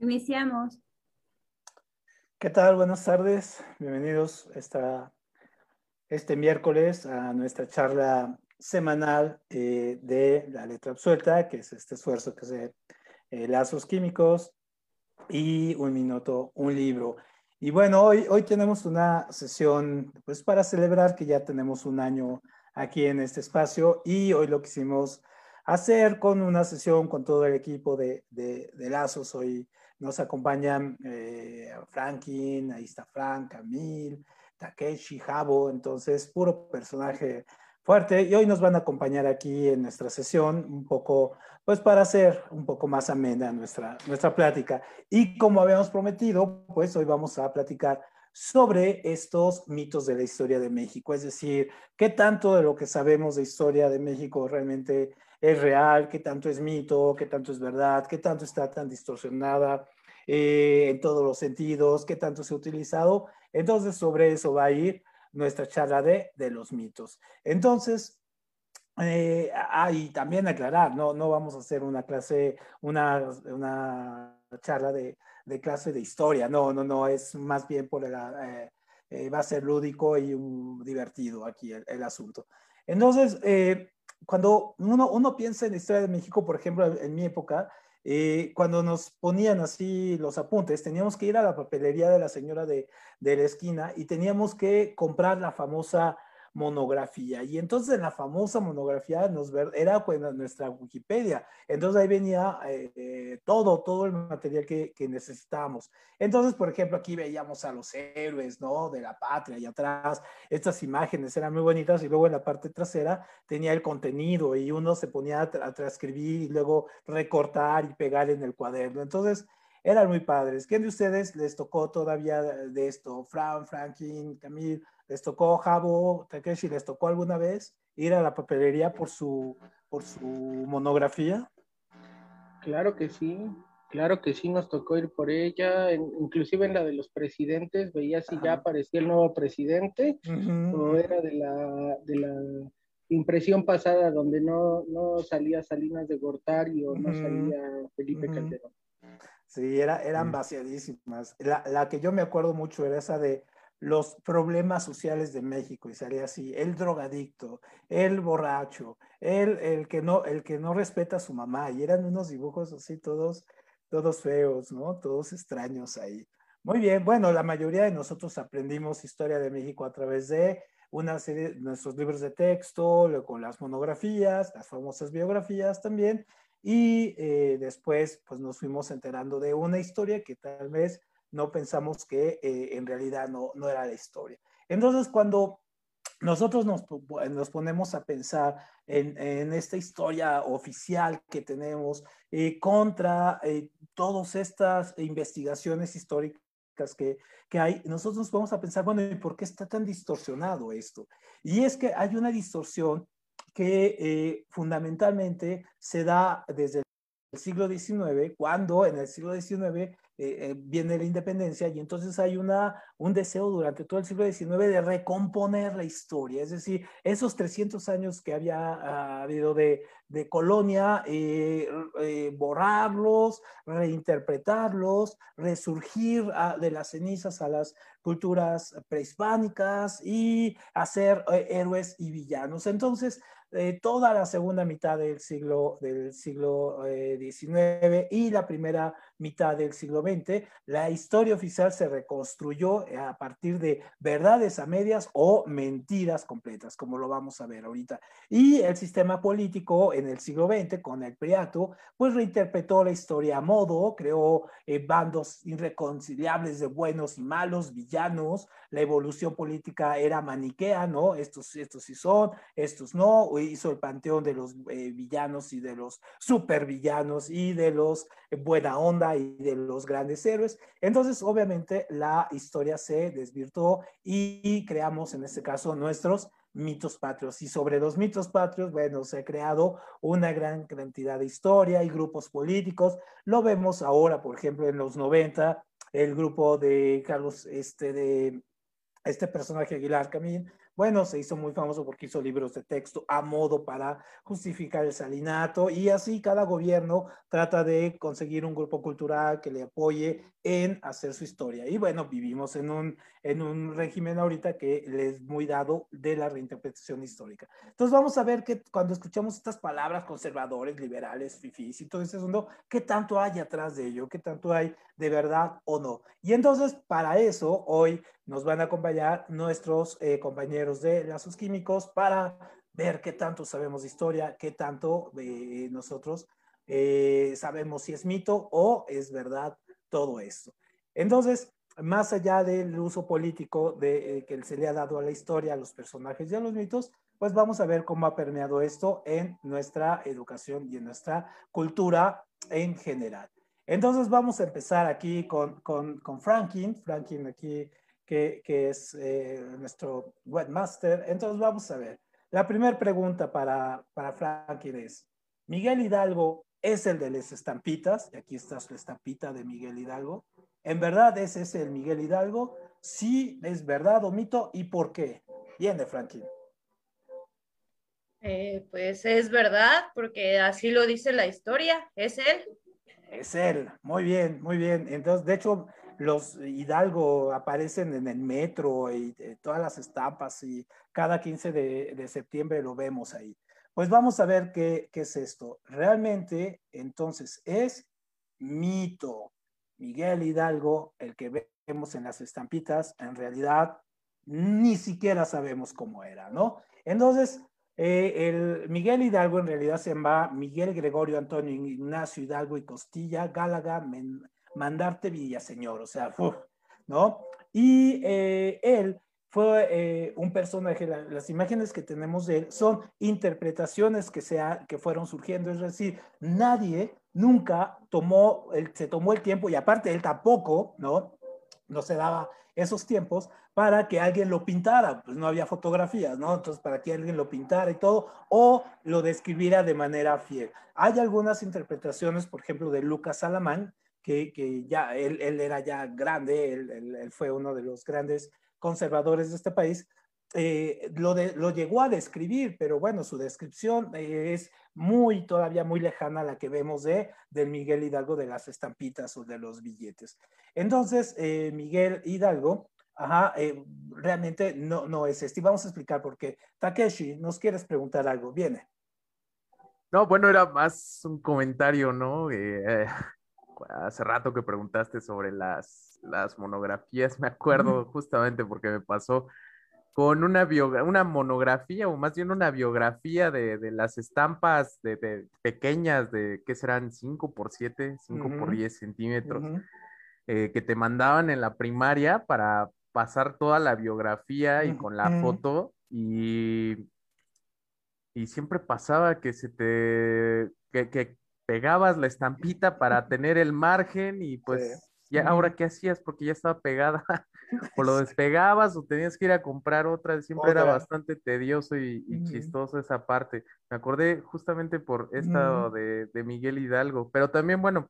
Iniciamos. ¿Qué tal? Buenas tardes. Bienvenidos esta, este miércoles a nuestra charla semanal eh, de la letra absuelta, que es este esfuerzo que se eh, lazos químicos y un minuto, un libro. Y bueno, hoy, hoy tenemos una sesión pues para celebrar que ya tenemos un año aquí en este espacio y hoy lo quisimos hacer con una sesión con todo el equipo de, de Lazos. Hoy nos acompañan eh, Franklin, ahí está Frank, Camil, Takeshi, Jabo, entonces puro personaje fuerte. Y hoy nos van a acompañar aquí en nuestra sesión un poco, pues para hacer un poco más amena nuestra, nuestra plática. Y como habíamos prometido, pues hoy vamos a platicar sobre estos mitos de la historia de México, es decir, qué tanto de lo que sabemos de historia de México realmente es real, qué tanto es mito, qué tanto es verdad, qué tanto está tan distorsionada eh, en todos los sentidos, qué tanto se ha utilizado. Entonces, sobre eso va a ir nuestra charla de, de los mitos. Entonces, eh, ah, y también aclarar, no, no vamos a hacer una clase, una, una charla de, de clase de historia, no, no, no, es más bien por el, eh, eh, va a ser lúdico y un, divertido aquí el, asunto. Entonces, cuando uno, uno piensa en la historia de México, por ejemplo, en mi época, eh, cuando nos ponían así los apuntes, teníamos que ir a la papelería de la señora de, de la esquina y teníamos que comprar la famosa monografía. Y entonces en la famosa monografía nos ver, era pues, nuestra Wikipedia. Entonces ahí venía eh, todo, todo el material que, que, necesitábamos. Entonces, por ejemplo, aquí veíamos a los héroes, ¿no? De la patria y atrás. Estas imágenes eran muy bonitas y luego en la parte trasera tenía el contenido y uno se ponía a transcribir y luego recortar y pegar en el cuaderno. Entonces, eran muy padres. ¿Quién de ustedes les tocó todavía de esto? Fran, Franklin, Camil, ¿les tocó Jabo, Takeshi, les tocó alguna vez ir a la papelería por su, por su monografía? Claro que sí, claro que sí nos tocó ir por ella, en, inclusive en la de los presidentes, veía si Ajá. ya aparecía el nuevo presidente, uh -huh. o era de la, de la impresión pasada donde no, no salía Salinas de Gortari o uh -huh. no salía Felipe uh -huh. Calderón. Sí, era, eran vaciadísimas. La, la, que yo me acuerdo mucho era esa de los problemas sociales de México y salía así, el drogadicto, el borracho, el, el, que, no, el que no respeta a su mamá y eran unos dibujos así todos, todos feos, ¿no? Todos extraños ahí. Muy bien, bueno, la mayoría de nosotros aprendimos historia de México a través de una serie de nuestros libros de texto, con las monografías, las famosas biografías también, y eh, después pues nos fuimos enterando de una historia que tal vez no pensamos que eh, en realidad no, no era la historia. Entonces cuando nosotros nos, nos ponemos a pensar en, en, esta historia oficial que tenemos eh, contra eh, todas estas investigaciones históricas que, que, hay, nosotros nos vamos a pensar, bueno, ¿y por qué está tan distorsionado esto? Y es que hay una distorsión que eh, fundamentalmente se da desde el siglo XIX, cuando en el siglo XIX eh, viene la independencia y entonces hay una, un deseo durante todo el siglo XIX de recomponer la historia, es decir, esos 300 años que había habido de, de colonia, eh, eh, borrarlos, reinterpretarlos, resurgir a, de las cenizas a las culturas prehispánicas y hacer eh, héroes y villanos. Entonces, eh, toda la segunda mitad del siglo, del siglo XIX eh, y la primera mitad del siglo XX, la historia oficial se reconstruyó a partir de verdades a medias o mentiras completas, como lo vamos a ver ahorita. Y el sistema político en el siglo XX, con el Priato, pues reinterpretó la historia a modo, creó eh, bandos irreconciliables de buenos y malos, villanos, la evolución política era maniquea, ¿no? Estos, estos sí son, estos no, hizo el panteón de los eh, villanos y de los supervillanos y de los eh, buena onda y de los grandes héroes. Entonces, obviamente, la historia se desvirtuó y, y creamos, en este caso, nuestros mitos patrios. Y sobre los mitos patrios, bueno, se ha creado una gran cantidad de historia y grupos políticos. Lo vemos ahora, por ejemplo, en los 90, el grupo de Carlos, este, de este personaje Aguilar Camín, bueno, se hizo muy famoso porque hizo libros de texto a modo para justificar el salinato y así cada gobierno trata de conseguir un grupo cultural que le apoye en hacer su historia. Y bueno, vivimos en un, en un régimen ahorita que le es muy dado de la reinterpretación histórica. Entonces vamos a ver que cuando escuchamos estas palabras conservadores, liberales, fifís y todo ese mundo, ¿qué tanto hay atrás de ello? ¿Qué tanto hay de verdad o no? Y entonces para eso hoy nos van a acompañar nuestros eh, compañeros de lazos químicos para ver qué tanto sabemos de historia, qué tanto eh, nosotros eh, sabemos si es mito o es verdad todo esto. Entonces, más allá del uso político de, que se le ha dado a la historia, a los personajes y a los mitos, pues vamos a ver cómo ha permeado esto en nuestra educación y en nuestra cultura en general. Entonces vamos a empezar aquí con, con, con Franklin. Franklin aquí que, es eh, nuestro webmaster. Entonces vamos a ver. La primera pregunta para, para Franklin es, ¿Miguel Hidalgo es el de las estampitas? Y aquí está su estampita de Miguel Hidalgo. ¿En verdad es ese el Miguel Hidalgo? Sí, es verdad o mito, ¿y por qué? Viene, Franklin. Eh, pues es verdad, porque así lo dice la historia, es él. Es él, muy bien, muy bien. Entonces, de hecho, los Hidalgo aparecen en el metro y eh, todas las estampas y cada 15 de, septiembre lo vemos ahí. Pues vamos a ver qué, qué es esto. Realmente, entonces, es mito. Miguel Hidalgo, el que vemos en las estampitas, en realidad ni siquiera sabemos cómo era, ¿no? Entonces, eh, el Miguel Hidalgo en realidad se llama Miguel Gregorio Antonio Ignacio Hidalgo y Costilla, Gálaga, mandarte Villaseñor, o sea, ¿no? Y eh, él fue eh, un personaje, las imágenes que tenemos de él son interpretaciones que, sea, que fueron surgiendo, es decir, nadie nunca tomó, el, se tomó el tiempo, y aparte él tampoco, ¿no? No se daba esos tiempos para que alguien lo pintara, pues no había fotografías, ¿no? Entonces, para que alguien lo pintara y todo, o lo describiera de manera fiel. Hay algunas interpretaciones, por ejemplo, de Lucas Alamán, que, ya él, era ya grande, él, fue uno de los grandes conservadores de este país, eh, lo, lo llegó a describir, pero bueno, su descripción es muy, todavía muy lejana a la que vemos de del Miguel Hidalgo de las estampitas o de los billetes. Entonces, eh, Miguel Hidalgo, ajá, eh, realmente no, no es este. Y vamos a explicar por qué. Takeshi, ¿nos quieres preguntar algo? Viene. No, bueno, era más un comentario, ¿no? hace rato que preguntaste sobre las, las monografías, me acuerdo justamente porque me pasó con una, una monografía o más bien una biografía de, de las estampas de, pequeñas de, ¿qué serán? 5 por 7, 5 por 10 centímetros, eh, que te mandaban en la primaria para pasar toda la biografía y con la foto y, y siempre pasaba que se te, que, que pegabas la estampita para tener el margen y pues ya ahora qué hacías porque ya estaba pegada o lo despegabas o tenías que ir a comprar otra, siempre era bastante tedioso y, chistoso esa parte. Me acordé justamente por esta de, Miguel Hidalgo, pero también bueno,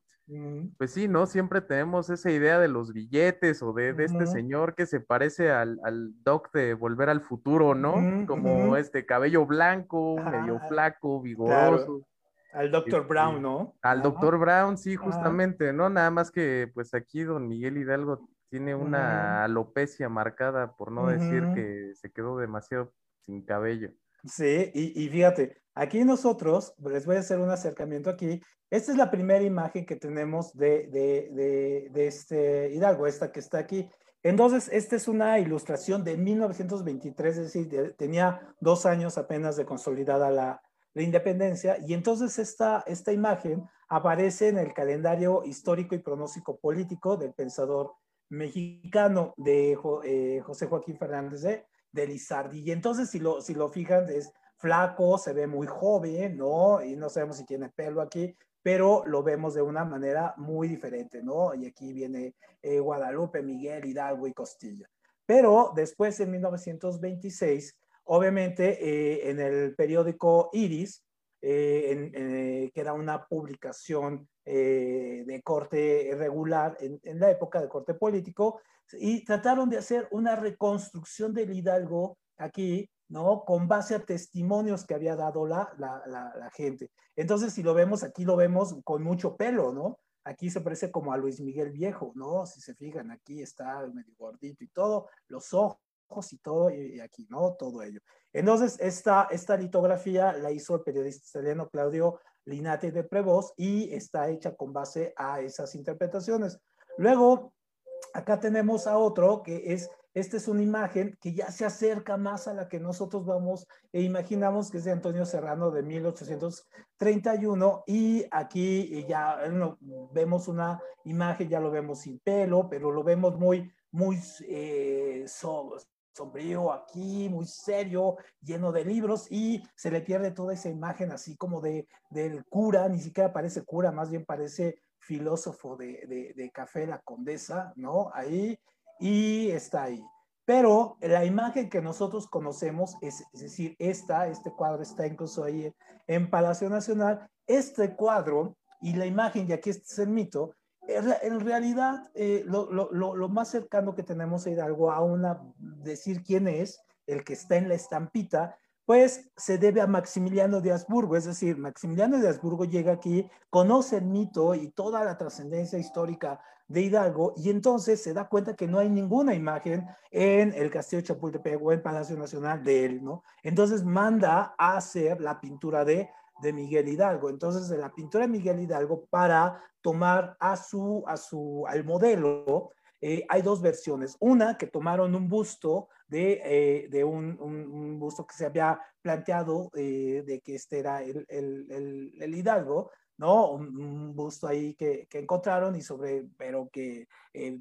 pues sí, ¿no? Siempre tenemos esa idea de los billetes o de, este señor que se parece al, Doc de Volver al Futuro, ¿no? Como este cabello blanco, medio flaco, vigoroso. Al doctor Brown, este, ¿no? Al doctor Brown, sí, justamente, ¿no? Nada más que pues aquí don Miguel Hidalgo tiene una alopecia marcada, por no decir que se quedó demasiado sin cabello. Sí, y, fíjate, aquí nosotros, les voy a hacer un acercamiento aquí. Esta es la primera imagen que tenemos de, de, de, este Hidalgo, esta que está aquí. Entonces, esta es una ilustración de 1923, es decir, tenía dos años apenas de consolidada la, la independencia y entonces esta, esta imagen aparece en el calendario histórico y pronóstico político del pensador mexicano de eh, José Joaquín Fernández de, de, Lizardi. Y entonces si lo, si lo fijan es flaco, se ve muy joven, ¿no? Y no sabemos si tiene pelo aquí, pero lo vemos de una manera muy diferente, ¿no? Y aquí viene eh, Guadalupe, Miguel, Hidalgo y Costilla. Pero después, en 1926, Obviamente, eh, en el periódico Iris, eh, una publicación de corte regular en, la época de corte político, y trataron de hacer una reconstrucción del Hidalgo aquí, ¿no? Con base a testimonios que había dado la, la, la, gente. Entonces, si lo vemos, aquí lo vemos con mucho pelo, ¿no? Aquí se parece como a Luis Miguel Viejo, ¿no? Si se fijan, aquí está medio gordito y todo, los ojos y todo, y, aquí, ¿no? Todo ello. Entonces, esta, esta litografía la hizo el periodista italiano Claudio Linate de Prevost y está hecha con base a esas interpretaciones. Luego, acá tenemos a otro que es, esta es una imagen que ya se acerca más a la que nosotros vamos e imaginamos que es de Antonio Serrano de 1831 y aquí ya vemos una imagen, ya lo vemos sin pelo, pero lo vemos muy, muy eh, sombrío aquí, muy serio, lleno de libros y se le pierde toda esa imagen así como de del cura, ni siquiera parece cura, más bien parece filósofo de, de, Café La Condesa, ¿no? Ahí, y está ahí. Pero la imagen que nosotros conocemos, es, es decir, esta, este cuadro está incluso ahí en Palacio Nacional, este cuadro y la imagen, y aquí este es el mito, en realidad, eh, lo, más cercano que tenemos a Hidalgo a una, decir quién es el que está en la estampita, pues se debe a Maximiliano de Habsburgo, es decir, Maximiliano de Habsburgo llega aquí, conoce el mito y toda la trascendencia histórica de Hidalgo y entonces se da cuenta que no hay ninguna imagen en el Castillo Chapultepec o en Palacio Nacional de él, ¿no? Entonces manda a hacer la pintura de de Miguel Hidalgo. Entonces, de la pintura de Miguel Hidalgo, para tomar a su, a su, al modelo, eh, hay dos versiones. Una que tomaron un busto de, eh, de un, un, busto que se había planteado eh, de que este era el, el, Hidalgo, ¿no? Un, busto ahí que, que, encontraron y sobre, pero que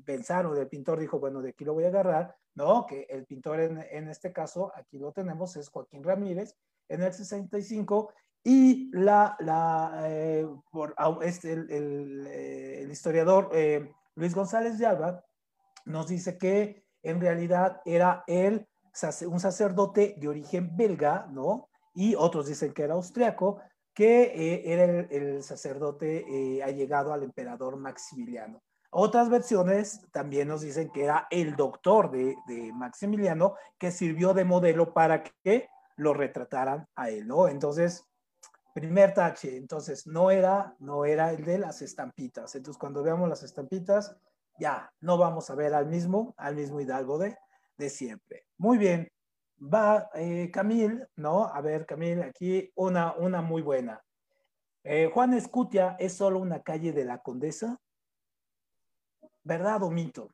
pensaron, el pintor dijo, bueno, de aquí lo voy a agarrar, ¿no? Que el pintor en, en este caso, aquí lo tenemos, es Joaquín Ramírez, en el 65 y la, la eh, eh, el historiador eh, Luis González de Alba nos dice que en realidad era él un sacerdote de origen belga, ¿no? Y otros dicen que era austriaco, que era el, el sacerdote allegado al emperador Maximiliano. Otras versiones también nos dicen que era el doctor de, de Maximiliano que sirvió de modelo para que lo retrataran a él, ¿no? Entonces, Primer tache, entonces no era, no era el de las estampitas. Entonces cuando veamos las estampitas, ya no vamos a ver al mismo, al mismo Hidalgo de, de siempre. Muy bien, va eh, Camil, ¿no? A ver, Camil, aquí una, una muy buena. Eh, Juan Escutia es solo una calle de la Condesa. ¿Verdad o mito?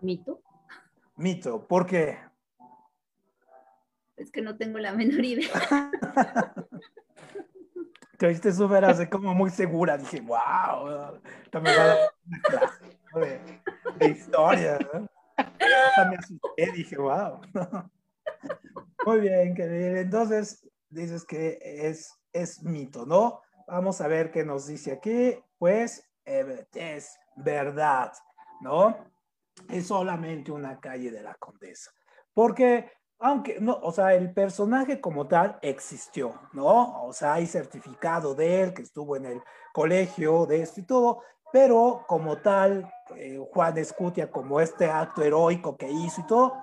Mito. Mito, ¿por qué? Es que no tengo la menor idea. Te viste súper así como muy segura. Dije, wow, también va a dar una clase de, historia. También asusté, dije, wow. Muy bien, querido. Entonces, dices que es, es mito, ¿no? Vamos a ver qué nos dice aquí. Pues es verdad, ¿no? Es solamente una calle de la Condesa. Porque aunque no, o sea, el personaje como tal existió, ¿no? O sea, hay certificado de él que estuvo en el colegio de esto y todo, pero como tal, eh, Juan Escutia, como este acto heroico que hizo y todo,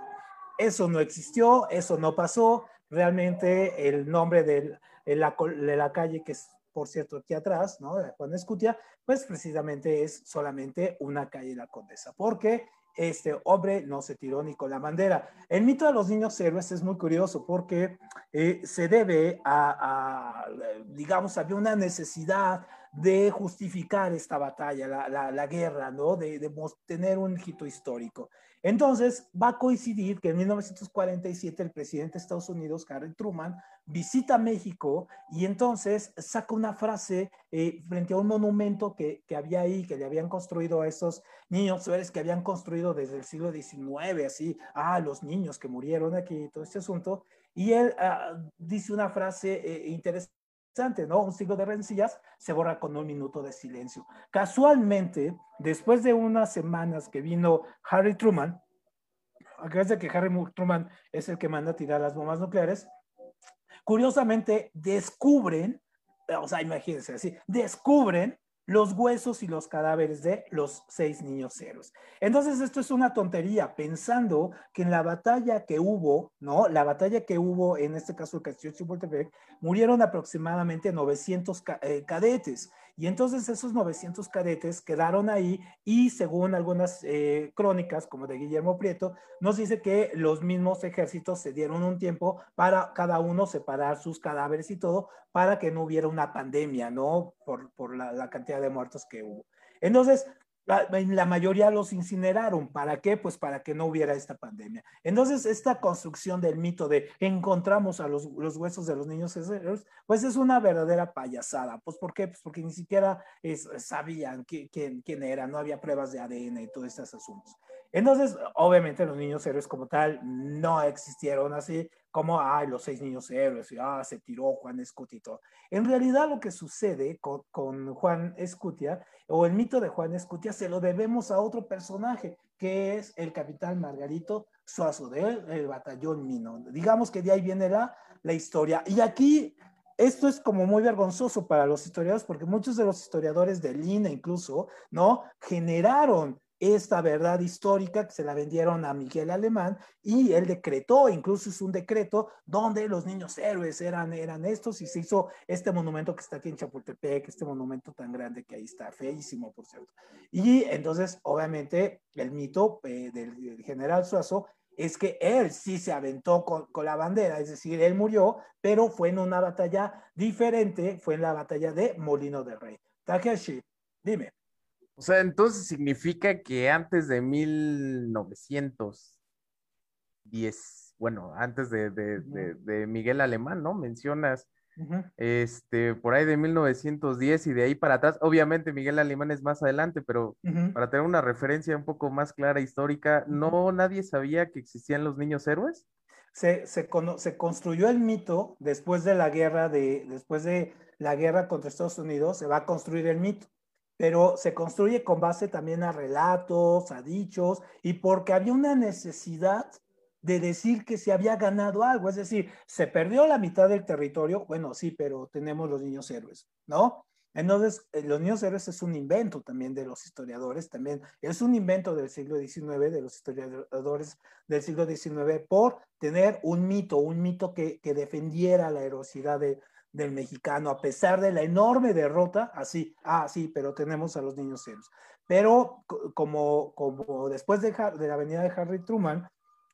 eso no existió, eso no pasó. Realmente el nombre de la, de la calle, que es por cierto aquí atrás, ¿no? Juan Escutia, pues precisamente es solamente una calle de la Condesa, porque este hombre no se tiró ni con la bandera. El mito de los niños héroes es muy curioso porque eh, se debe a, digamos, había una necesidad de justificar esta batalla, la, la, guerra, ¿no? De, de, tener un hito histórico. Entonces, va a coincidir que en 1947 el presidente de Estados Unidos, Harry Truman, visita México y entonces saca una frase eh, frente a un monumento que, que, había ahí, que le habían construido a esos niños héroes que habían construido desde el siglo XIX, así, ah, los niños que murieron aquí, todo este asunto. Y él ah, dice una frase eh, interesante ¿no? Un siglo de rencillas se borra con un minuto de silencio. Casualmente, después de unas semanas que vino Harry Truman, acuérdense que Harry Truman es el que manda a tirar las bombas nucleares, curiosamente descubren, o sea, imagínense así, descubren los huesos y los cadáveres de los seis niños héroes. Entonces, esto es una tontería, pensando que en la batalla que hubo, ¿no? La batalla que hubo, en este caso de Castillo Chapultepec, murieron aproximadamente 900 eh, cadetes. Y entonces esos 900 cadetes quedaron ahí y según algunas eh, crónicas, como de Guillermo Prieto, nos dice que los mismos ejércitos se dieron un tiempo para cada uno separar sus cadáveres y todo para que no hubiera una pandemia, ¿no? Por, por la, la cantidad de muertos que hubo. Entonces, la, mayoría los incineraron. ¿Para qué? Pues para que no hubiera esta pandemia. Entonces, esta construcción del mito de encontramos a los, los huesos de los niños, pues es una verdadera payasada. Pues ¿por qué? Pues porque ni siquiera sabían quién, quién era, no había pruebas de ADN y todos estos asuntos. Entonces, obviamente los niños héroes como tal no existieron así como, ay, los seis niños héroes, y, ah, se tiró Juan Escutito. En realidad lo que sucede con, Juan Escutia, o el mito de Juan Escutia, se lo debemos a otro personaje, que es el capitán Margarito Suazo, del el batallón Mino. Digamos que de ahí viene la, la historia. Y aquí esto es como muy vergonzoso para los historiadores, porque muchos de los historiadores de Lina incluso, ¿no? Generaron esta verdad histórica que se la vendieron a Miguel Alemán y él decretó, incluso es un decreto donde los niños héroes eran, eran estos y se hizo este monumento que está aquí en Chapultepec, este monumento tan grande que ahí está, feísimo por cierto. Y entonces, obviamente, el mito eh, del, general Suazo es que él sí se aventó con, con, la bandera, es decir, él murió, pero fue en una batalla diferente, fue en la batalla de Molino del Rey. Takeshi, dime. O sea, entonces significa que antes de 1910, bueno, antes de, de, de, Miguel Alemán, ¿no? Mencionas, este, por ahí de 1910 y de ahí para atrás, obviamente Miguel Alemán es más adelante, pero para tener una referencia un poco más clara histórica, ¿no nadie sabía que existían los niños héroes? Se, se, se construyó el mito después de la guerra de, después de la guerra contra Estados Unidos, se va a construir el mito pero se construye con base también a relatos, a dichos, y porque había una necesidad de decir que se había ganado algo, es decir, se perdió la mitad del territorio, bueno, sí, pero tenemos los niños héroes, ¿no? Entonces, eh, los niños héroes es un invento también de los historiadores, también es un invento del siglo XIX, de los historiadores del siglo XIX, por tener un mito, un mito que, que defendiera la heroicidad de, del mexicano, a pesar de la enorme derrota, así, ah, sí, pero tenemos a los niños héroes. Pero como, como después de, de la avenida de Harry Truman,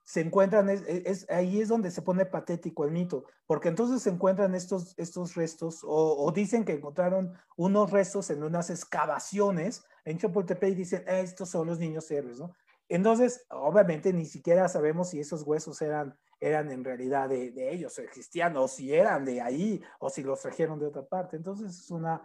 se encuentran, es, ahí es donde se pone patético el mito, porque entonces se encuentran estos, estos restos, o, dicen que encontraron unos restos en unas excavaciones en Chapultepec y dicen, estos son los niños héroes, ¿no? Entonces, obviamente, ni siquiera sabemos si esos huesos eran eran en realidad de, ellos, existían, o si eran de ahí, o si los trajeron de otra parte. Entonces es una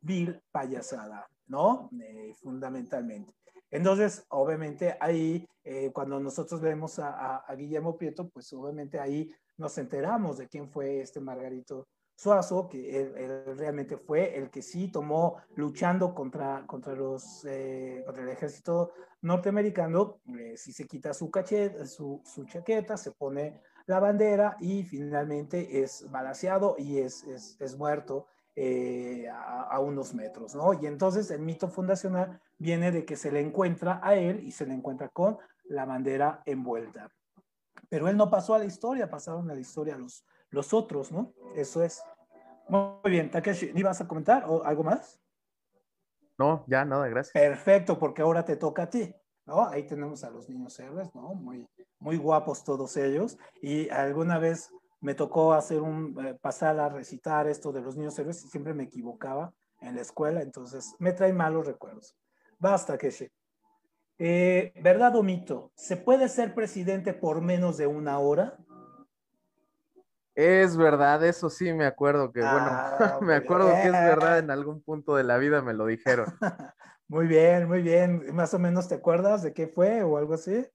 vil payasada, ¿no? Eh, fundamentalmente. Entonces, obviamente ahí, eh, cuando nosotros vemos a, a, Guillermo Prieto, pues obviamente ahí nos enteramos de quién fue este Margarito Suazo, que él, realmente fue el que sí tomó luchando contra, contra, los, eh, contra el ejército norteamericano, eh, sí se quita su, cachet, su, su, chaqueta, se pone la bandera y finalmente es balaseado y es, es, es muerto eh, a, a, unos metros, ¿no? Y entonces el mito fundacional viene de que se le encuentra a él y se le encuentra con la bandera envuelta. Pero él no pasó a la historia, pasaron a la historia los, los otros, ¿no? Eso es. Muy bien, Takeshi, ¿ibas a comentar o algo más? No, ya nada, gracias. Perfecto, porque ahora te toca a ti, ¿no? Ahí tenemos a los niños héroes, ¿no? Muy, muy guapos todos ellos. Y alguna vez me tocó hacer un, eh, pasar a recitar esto de los niños héroes y siempre me equivocaba en la escuela, entonces me trae malos recuerdos. Basta, Takeshi. Eh, ¿Verdad o mito? ¿Se puede ser presidente por menos de una hora? Es verdad, eso sí me acuerdo que, bueno, ah, me acuerdo que es verdad, en algún punto de la vida me lo dijeron. muy bien, muy bien. Más o menos te acuerdas de qué fue o algo así?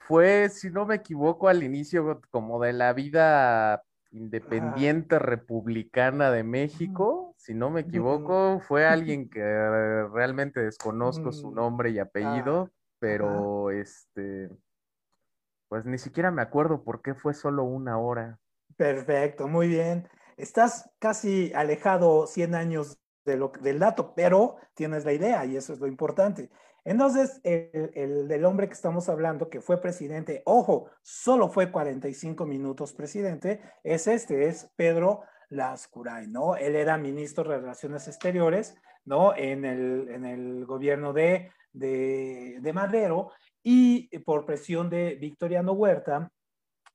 Fue, si no me equivoco, al inicio como de la vida independiente republicana de México, si no me equivoco, fue alguien que realmente desconozco su mm. nombre y apellido, ah, pero este, pues ni siquiera me acuerdo por qué fue solo una hora. Perfecto, muy bien. Estás casi alejado 100 años del dato, pero tienes la idea y eso es lo importante. Entonces, el, del hombre que estamos hablando, que fue presidente, ojo, solo fue 45 minutos presidente, es este, es Pedro Lascuray, ¿no? Él era ministro de Relaciones Exteriores, ¿no? En el, el gobierno de Madero y por presión de Victoriano Huerta,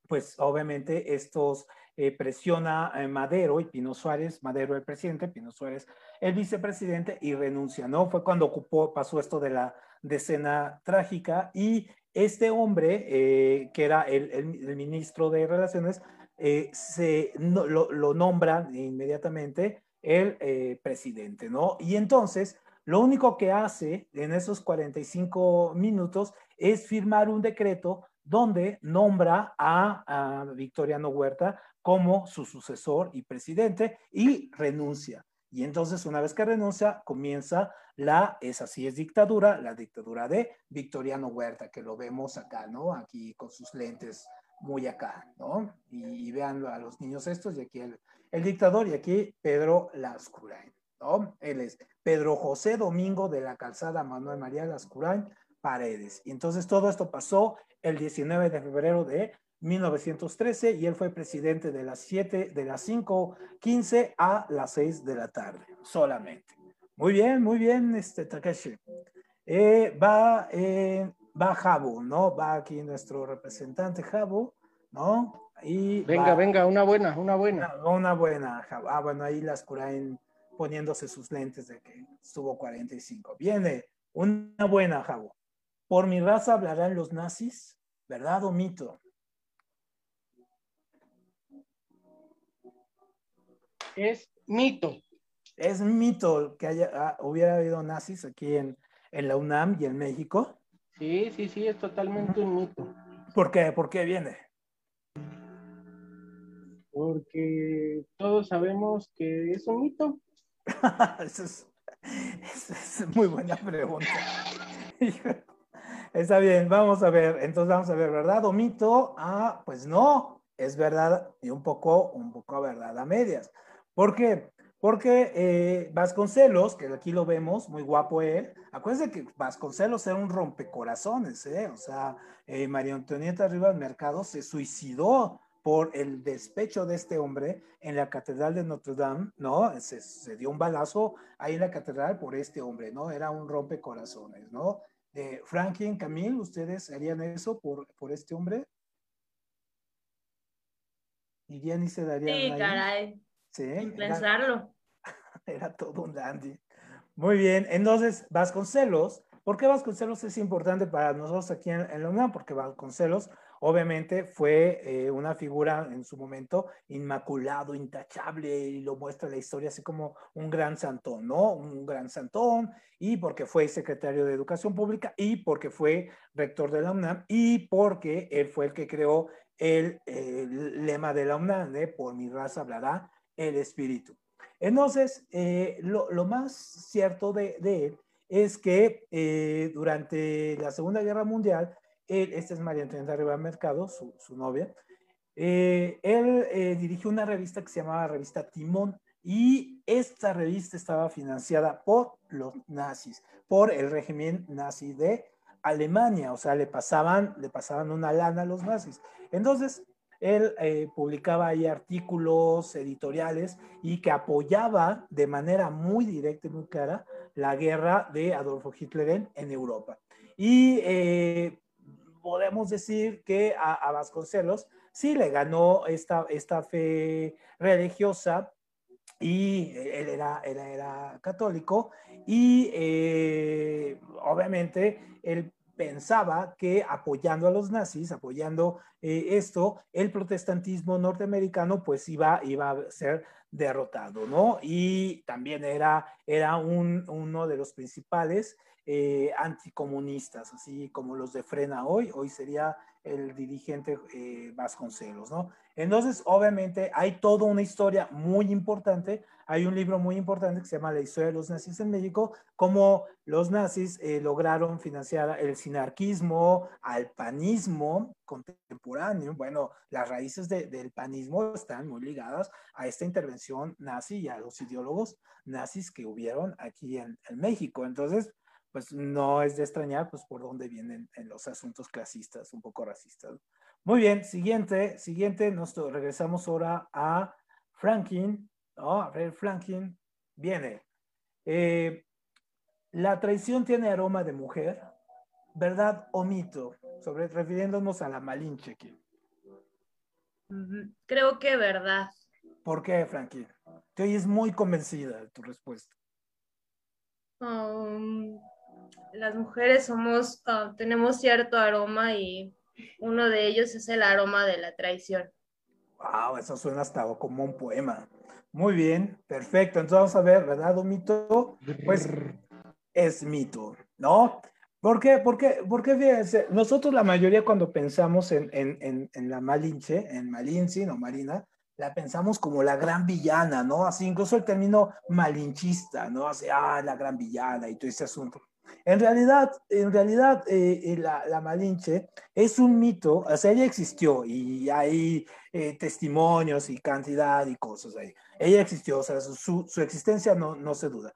pues obviamente estos eh, presiona a Madero y Pino Suárez, Madero el presidente, Pino Suárez el vicepresidente y renuncia, ¿no? Fue cuando ocupó, pasó esto de la decena trágica y este hombre, eh, que era el, ministro de Relaciones, eh, se, lo, lo, nombra inmediatamente el presidente, ¿no? Y entonces, lo único que hace en esos 45 minutos es firmar un decreto donde nombra a, Victoriano Huerta como su sucesor y presidente y renuncia. Y entonces, una vez que renuncia, comienza la, es así es dictadura, la dictadura de Victoriano Huerta, que lo vemos acá, ¿no? Aquí con sus lentes muy acá, ¿no? Y, vean a los niños estos, y aquí el, el dictador, y aquí Pedro Lascurain, ¿no? Él es Pedro José Domingo de la Calzada Manuel María Lascurain Paredes. Y entonces todo esto pasó el 19 de febrero de 1913 y él fue presidente de las 7, de las 5.15 a las 6 de la tarde, solamente. Muy bien, muy bien, este Takeshi. Eh, va, eh, va Jabu, ¿no? Va aquí nuestro representante Jabu, ¿no? Y venga, venga, una buena, una buena. Una, buena, Jabu. Ah, bueno, ahí las Curain poniéndose sus lentes de que estuvo 45. Viene una buena, Jabu. Por mi raza hablarán los nazis, ¿verdad o mito? Es mito. Es mito que haya, ah, hubiera habido nazis aquí en, en, la UNAM y en México. Sí, sí, sí, es totalmente un mito. ¿Por qué? ¿Por qué viene? Porque todos sabemos que es un mito. Esa es, es, muy buena pregunta. Está bien, vamos a ver. Entonces vamos a ver, ¿verdad o mito? Ah, pues no, es verdad y un poco, un poco verdad a medias. ¿Por qué? Porque eh, Vasconcelos, que aquí lo vemos, muy guapo él, acuérdense que Vasconcelos era un rompecorazones, ¿eh? O sea, eh, María Antonieta Rivas Mercado se suicidó por el despecho de este hombre en la Catedral de Notre Dame, ¿no? Se, se dio un balazo ahí en la catedral por este hombre, ¿no? Era un rompecorazones, ¿no? Eh, Franklin, Camille, ¿ustedes harían eso por, por este hombre? ¿Irían y se darían? Sí, caray. Sí. Sin pensarlo. Era todo un dandy. Muy bien, entonces Vasconcelos, ¿por qué Vasconcelos es importante para nosotros aquí en, en la UNAM? Porque Vasconcelos Obviamente fue eh, una figura en su momento inmaculado, intachable, y lo muestra la historia así como un gran santón, ¿no? Un gran santón, y porque fue secretario de Educación Pública, y porque fue rector de la UNAM, y porque él fue el que creó el, lema de la UNAM, de por mi raza hablará el espíritu. Entonces, eh, lo, más cierto de, él es que eh, durante la Segunda Guerra Mundial, él, esta es María Antonieta Rivera Mercado, su, su novia, eh, él eh, dirigió una revista que se llamaba Revista Timón y esta revista estaba financiada por los nazis, por el régimen nazi de Alemania, o sea, le pasaban, le pasaban una lana a los nazis. Entonces, él eh, publicaba ahí artículos editoriales y que apoyaba de manera muy directa y muy clara la guerra de Adolfo Hitler en, en Europa. Y podemos decir que a, Vasconcelos sí le ganó esta, esta fe religiosa y él era, era católico y eh, obviamente él pensaba que apoyando a los nazis, apoyando eh, esto, el protestantismo norteamericano pues iba, iba a ser derrotado, ¿no? Y también era, era un, uno de los principales eh, anticomunistas, así como los de Frena hoy, hoy sería el dirigente eh, Vasconcelos, ¿no? Entonces, obviamente, hay toda una historia muy importante. Hay un libro muy importante que se llama La historia de los nazis en México, cómo los nazis eh, lograron financiar el sinarquismo, al panismo contemporáneo. Bueno, las raíces del panismo están muy ligadas a esta intervención nazi y a los ideólogos nazis que hubieron aquí en, en México. Entonces, pues no es de extrañar, pues por dónde vienen en los asuntos clasistas, un poco racistas. Muy bien, siguiente, siguiente, nos regresamos ahora a Franklin, ¿no? Franklin, viene. Eh, la traición tiene aroma de mujer, ¿verdad o mito? Sobre, refiriéndonos a la Malinche aquí. Creo que verdad. ¿Por qué, Franklin? Te oyes muy convencida de tu respuesta. Um, las mujeres somos, ah, tenemos cierto aroma y uno de ellos es el aroma de la traición. Wow, eso suena hasta como un poema. Muy bien, perfecto. Entonces vamos a ver, ¿verdad? Un mito, pues es mito, ¿no? ¿Por qué? Porque, porque fíjense, nosotros la mayoría cuando pensamos en, en, en, la Malinche, en Malinche, no Marina, la pensamos como la gran villana, ¿no? Así incluso el término malinchista, ¿no? Así, ah, la gran villana y todo ese asunto. En realidad, en realidad eh, eh, la, Malinche es un mito, o sea, ella existió y hay eh, testimonios y cantidad y cosas ahí. Ella existió, o sea, su, su existencia no, no se duda.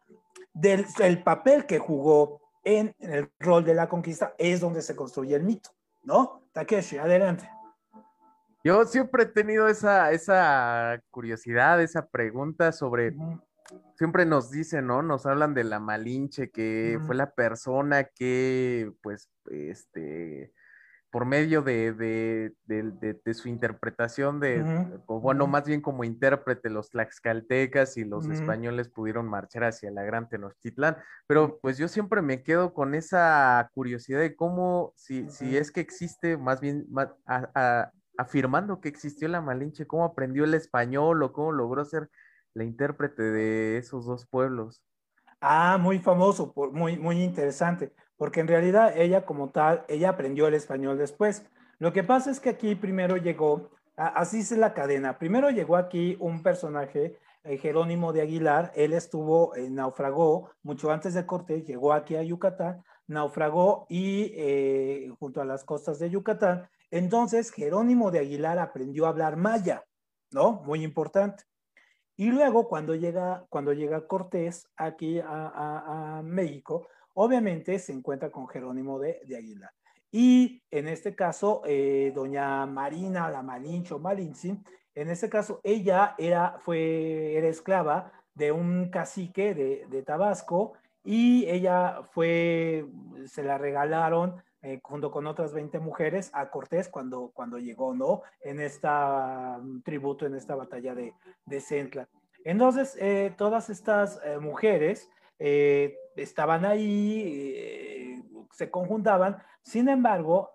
Del el papel que jugó en, en, el rol de la conquista es donde se construye el mito, ¿no? Takeshi, adelante. Yo siempre he tenido esa, esa curiosidad, esa pregunta sobre siempre nos dicen, ¿no? Nos hablan de la Malinche, que fue la persona que, pues, este, por medio de, de, de, su interpretación de, o bueno, más bien como intérprete, los tlaxcaltecas y los españoles pudieron marchar hacia la gran Tenochtitlán, pero pues yo siempre me quedo con esa curiosidad de cómo, si, si es que existe, más bien, afirmando que existió la Malinche, cómo aprendió el español o cómo logró ser la intérprete de esos dos pueblos. Ah, muy famoso, muy, muy interesante, porque en realidad ella como tal, ella aprendió el español después. Lo que pasa es que aquí primero llegó, así es la cadena, primero llegó aquí un personaje, eh, Jerónimo de Aguilar, él estuvo, eh, naufragó mucho antes de Cortés, llegó aquí a Yucatán, naufragó y eh, junto a las costas de Yucatán, entonces Jerónimo de Aguilar aprendió a hablar maya, ¿no? Muy importante. Y luego cuando llega, cuando llega Cortés aquí a, México, obviamente se encuentra con Jerónimo de, de Aguilar. Y en este caso, eh, doña Marina, la Malincho Malintzin, en este caso ella era, fue, era esclava de un cacique de, de Tabasco y ella fue, se la regalaron eh, junto con otras 20 mujeres a Cortés cuando, cuando llegó, ¿no? En esta um, tributo, en esta batalla de, de Centla. Entonces, eh, todas estas eh, mujeres estaban ahí, se conjuntaban. Sin embargo,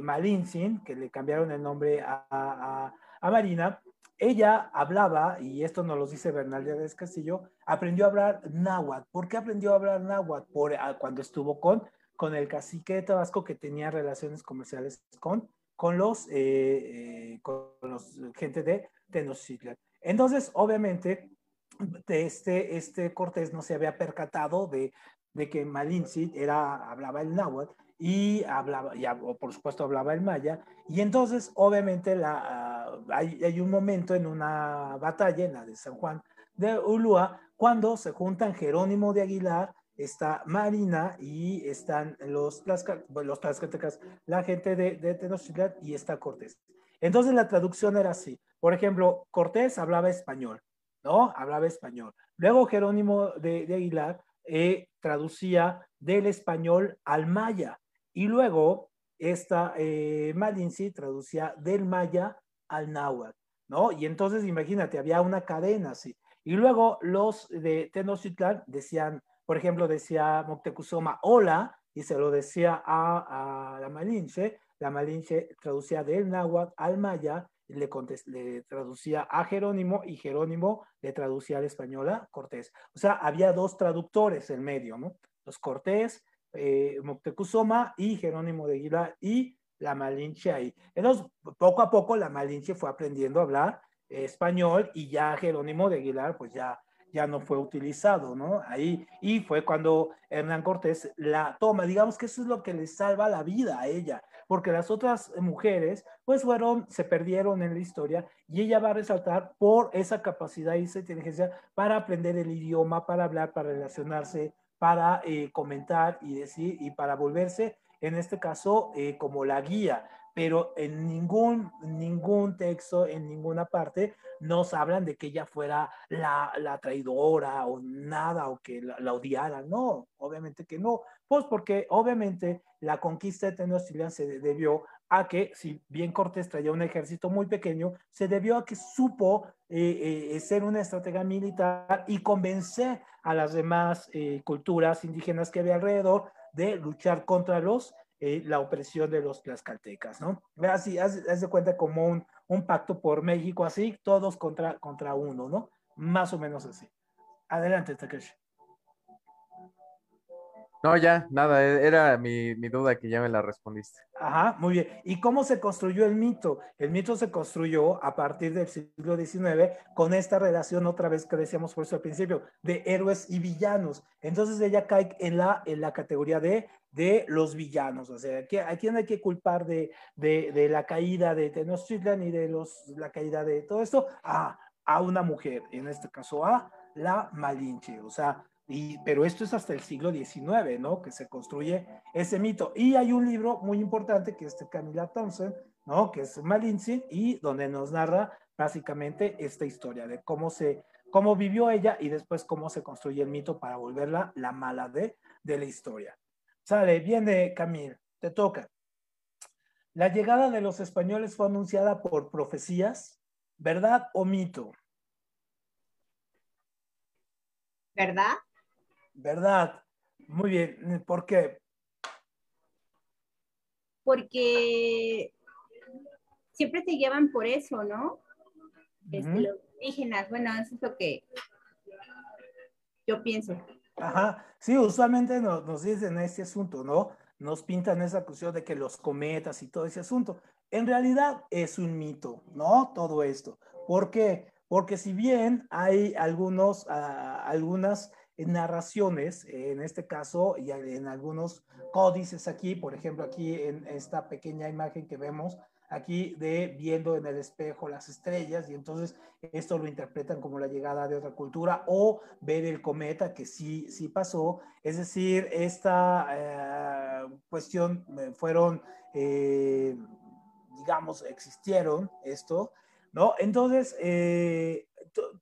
Malintzin, que le cambiaron el nombre a, a, Marina, ella hablaba, y esto nos lo dice Bernaldez Castillo, aprendió a hablar náhuatl. ¿Por qué aprendió a hablar náhuatl? Por, ah, cuando estuvo con con el cacique de Tabasco que tenía relaciones comerciales con, con los, eh, eh, con los gente de Tenochtitlan. Entonces, obviamente, este, este Cortés no se había percatado de, de que Malintzin era, hablaba el náhuatl y hablaba, ya, por supuesto hablaba el maya, y entonces obviamente ah, hay, hay, un momento en una batalla, en la de San Juan de Ulúa, cuando se juntan Jerónimo de Aguilar, está Marina y están los, los tlaxcaltecas, la gente de, de Tenochtitlan y está Cortés. Entonces la traducción era así. Por ejemplo, Cortés hablaba español, ¿no? Hablaba español. Luego Jerónimo de, de Aguilar eh, traducía del español al maya. Y luego esta eh, traducía del maya al náhuatl, ¿no? Y entonces imagínate, había una cadena así. Y luego los de Tenochtitlan decían por ejemplo, decía Moctezuma, hola, y se lo decía a, la Malinche, la Malinche traducía del náhuatl al maya, le, le traducía a Jerónimo y Jerónimo le traducía al español a Cortés. O sea, había dos traductores en medio, ¿no? Los Cortés eh, Moctezuma y Jerónimo de Aguilar y la Malinche ahí. Entonces, poco a poco la Malinche fue aprendiendo a hablar español y ya Jerónimo de Aguilar pues ya ya no fue utilizado, ¿no? Ahí, y fue cuando Hernán Cortés la toma, digamos que eso es lo que le salva la vida a ella, porque las otras mujeres, pues fueron, se perdieron en la historia y ella va a resaltar por esa capacidad y esa inteligencia para aprender el idioma, para hablar, para relacionarse, para eh, comentar y decir, y para volverse, en este caso, eh, como la guía pero en ningún, ningún texto, en ninguna parte, nos hablan de que ella fuera la, la traidora o nada, o que la, la, odiara. No, obviamente que no. Pues porque obviamente la conquista de Tenochtitlan se debió a que, si bien Cortés traía un ejército muy pequeño, se debió a que supo eh, eh, ser una estratega militar y convencer a las demás eh, culturas indígenas que había alrededor de luchar contra los eh, la opresión de los tlaxcaltecas, ¿no? Así, haz, de cuenta como un, un, pacto por México, así, todos contra, contra uno, ¿no? Más o menos así. Adelante, Takeshi. No, ya, nada, e, era mi, mi, duda que ya me la respondiste. Ajá, muy bien. ¿Y cómo se construyó el mito? El mito se construyó a partir del siglo XIX con esta relación, otra vez que decíamos por eso al principio, de héroes y villanos. Entonces ella cae en la, en la categoría de de los villanos. O sea, ¿a quién hay que culpar de, de, la caída de Tenochtitlan y de los, la caída de todo esto? A, a una mujer, en este caso a la Malinche. O sea, pero esto es hasta el siglo XIX, ¿no? Que se construye ese mito. Y hay un libro muy importante que es de Camila Thompson, ¿no? Que es Malinche y donde nos narra básicamente esta historia de cómo se cómo vivió ella y después cómo se construye el mito para volverla la mala de, de la historia. Sale, viene Camil, te toca. La llegada de los españoles fue anunciada por profecías, ¿verdad o mito? ¿Verdad? ¿Verdad? Muy bien. ¿Por qué? Porque siempre te llevan por eso, ¿no? Este, uh -huh. Los indígenas, bueno, eso es lo que yo pienso. Ajá, sí, usualmente nos, nos, dicen este asunto, ¿no? Nos pintan esa cuestión de que los cometas y todo ese asunto. En realidad es un mito, ¿no? Todo esto. ¿Por qué? Porque si bien hay algunos, uh, algunas narraciones, en este caso, y en algunos códices aquí, por ejemplo, aquí en esta pequeña imagen que vemos, aquí de viendo en el espejo las estrellas y entonces esto lo interpretan como la llegada de otra cultura o ver el cometa que sí, sí pasó. Es decir, esta eh, cuestión eh, fueron, eh, digamos, existieron esto, ¿no? Entonces, eh,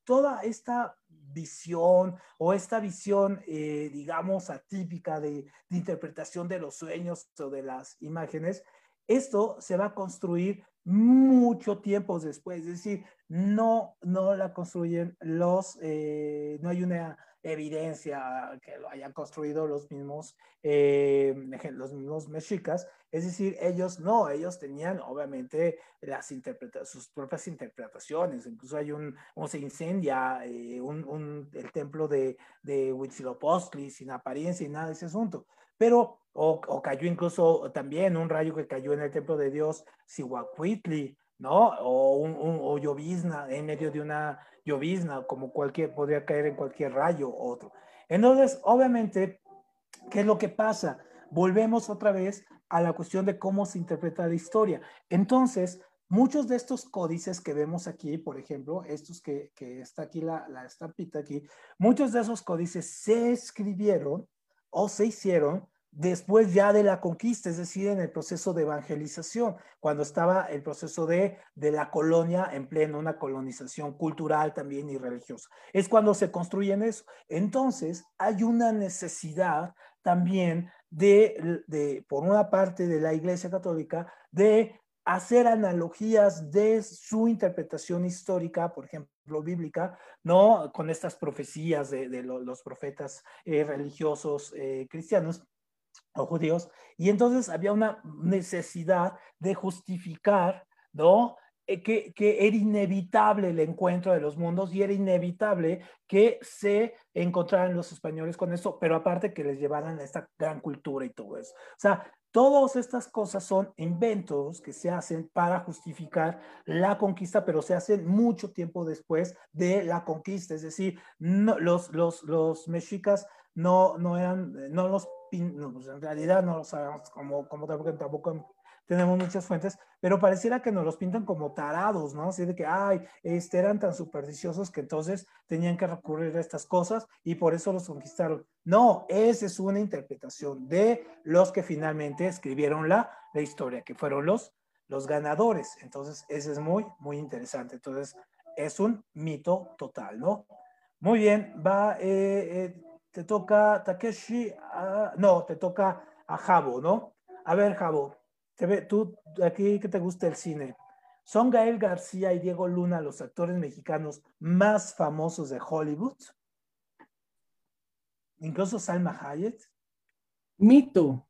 toda esta visión o esta visión, eh, digamos, atípica de, de interpretación de los sueños o de las imágenes, esto se va a construir mucho tiempo después, es decir, no, no la construyen los, eh, no hay una evidencia que lo hayan construido los mismos, eh, los mismos mexicas, es decir, ellos no, ellos tenían obviamente las sus propias interpretaciones, incluso hay un, o se incendia eh, un, un, el templo de, de Huitzilopochtli sin apariencia y nada de ese asunto, pero o, o, cayó incluso también un rayo que cayó en el templo de Dios Sihuacuitli, ¿no? O, un, un, o llovizna en medio de una llovizna, como cualquier, podría caer en cualquier rayo otro. Entonces, obviamente, ¿qué es lo que pasa? Volvemos otra vez a la cuestión de cómo se interpreta la historia. Entonces, muchos de estos códices que vemos aquí, por ejemplo, estos que, que está aquí, la, la estampita aquí, muchos de esos códices se escribieron o se hicieron después ya de la conquista, es decir, en el proceso de evangelización, cuando estaba el proceso de, de la colonia en pleno, una colonización cultural también y religiosa. Es cuando se construyen eso. Entonces, hay una necesidad también de, de, por una parte de la Iglesia Católica, de hacer analogías de su interpretación histórica, por ejemplo, bíblica, ¿no? Con estas profecías de, los profetas eh, religiosos eh, cristianos, o judíos, y entonces había una necesidad de justificar, ¿no? eh, que, que, era inevitable el encuentro de los mundos y era inevitable que se encontraran los españoles con eso, pero aparte que les llevaran esta gran cultura y todo eso. O sea, Todas estas cosas son inventos que se hacen para justificar la conquista, pero se hacen mucho tiempo después de la conquista. Es decir, los, los, los mexicas no, no eran, no los, pues, en realidad no lo sabemos como, como tampoco, tampoco tenemos muchas fuentes, pero pareciera que nos los pintan como tarados, ¿no? Así de que, ay, este, eran tan supersticiosos que entonces tenían que recurrir a estas cosas y por eso los conquistaron. No, esa es una interpretación de los que finalmente escribieron la, la historia, que fueron los, los ganadores. Entonces, ese es muy, muy interesante. Entonces, es un mito total, ¿no? Muy bien, va, eh, eh, te toca Takeshi, ah, no, te toca a Jabo, ¿no? A ver, Jabo, tú, aquí que te gusta el cine, ¿son Gael García y Diego Luna los actores mexicanos más famosos de Hollywood? Incluso Salma Hayek. Mito.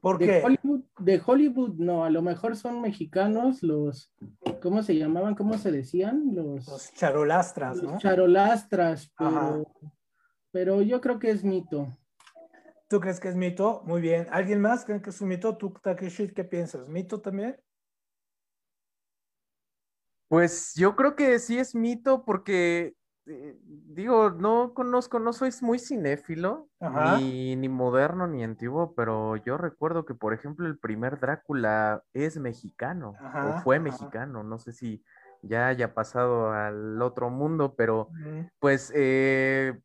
¿Por de qué? Hollywood, de Hollywood, no, a lo mejor son mexicanos los, ¿cómo se llamaban? ¿Cómo se decían? Los, los charolastras, los ¿no? charolastras, pero, pero yo creo que es mito. ¿Tú crees que es mito? Muy bien. ¿Alguien más cree que es un mito? ¿Tú, Takeshi, qué piensas? ¿Mito también? Pues yo creo que sí es mito porque, eh, digo, no conozco, no soy muy cinéfilo, ni, ni, moderno ni antiguo, pero yo recuerdo que, por ejemplo, el primer Drácula es mexicano, o fue mexicano, no sé si ya haya pasado al otro mundo, pero pues eh,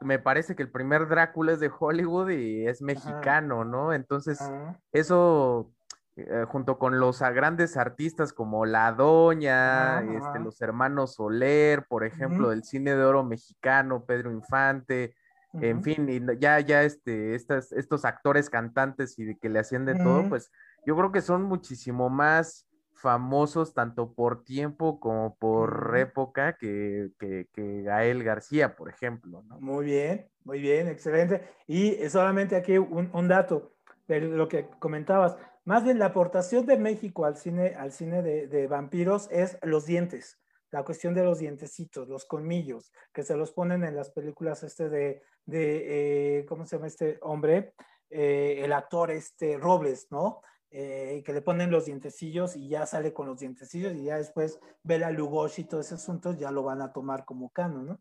me parece que el primer Drácula es de Hollywood y es mexicano, ¿no? Entonces, eso eh, junto con los grandes artistas como La Doña, este, los hermanos Soler, por ejemplo, del cine de oro mexicano, Pedro Infante, en fin, y ya, ya este, estas, estos actores cantantes y de que le hacían de todo, pues yo creo que son muchísimo más famosos tanto por tiempo como por época que, Gael García, por ejemplo. ¿no? Muy bien, muy bien, excelente. Y solamente aquí un, dato de lo que comentabas. Más bien la aportación de México al cine, al cine de, vampiros es los dientes. La cuestión de los dientecitos, los colmillos, que se los ponen en las películas este de, de eh, ¿cómo se llama este hombre? Eh, el actor este Robles, ¿no? Eh, que le ponen los dientecillos y ya sale con los dientecillos y ya después Bela Lugosi y todo ese asunto ya lo van a tomar como canon, ¿no?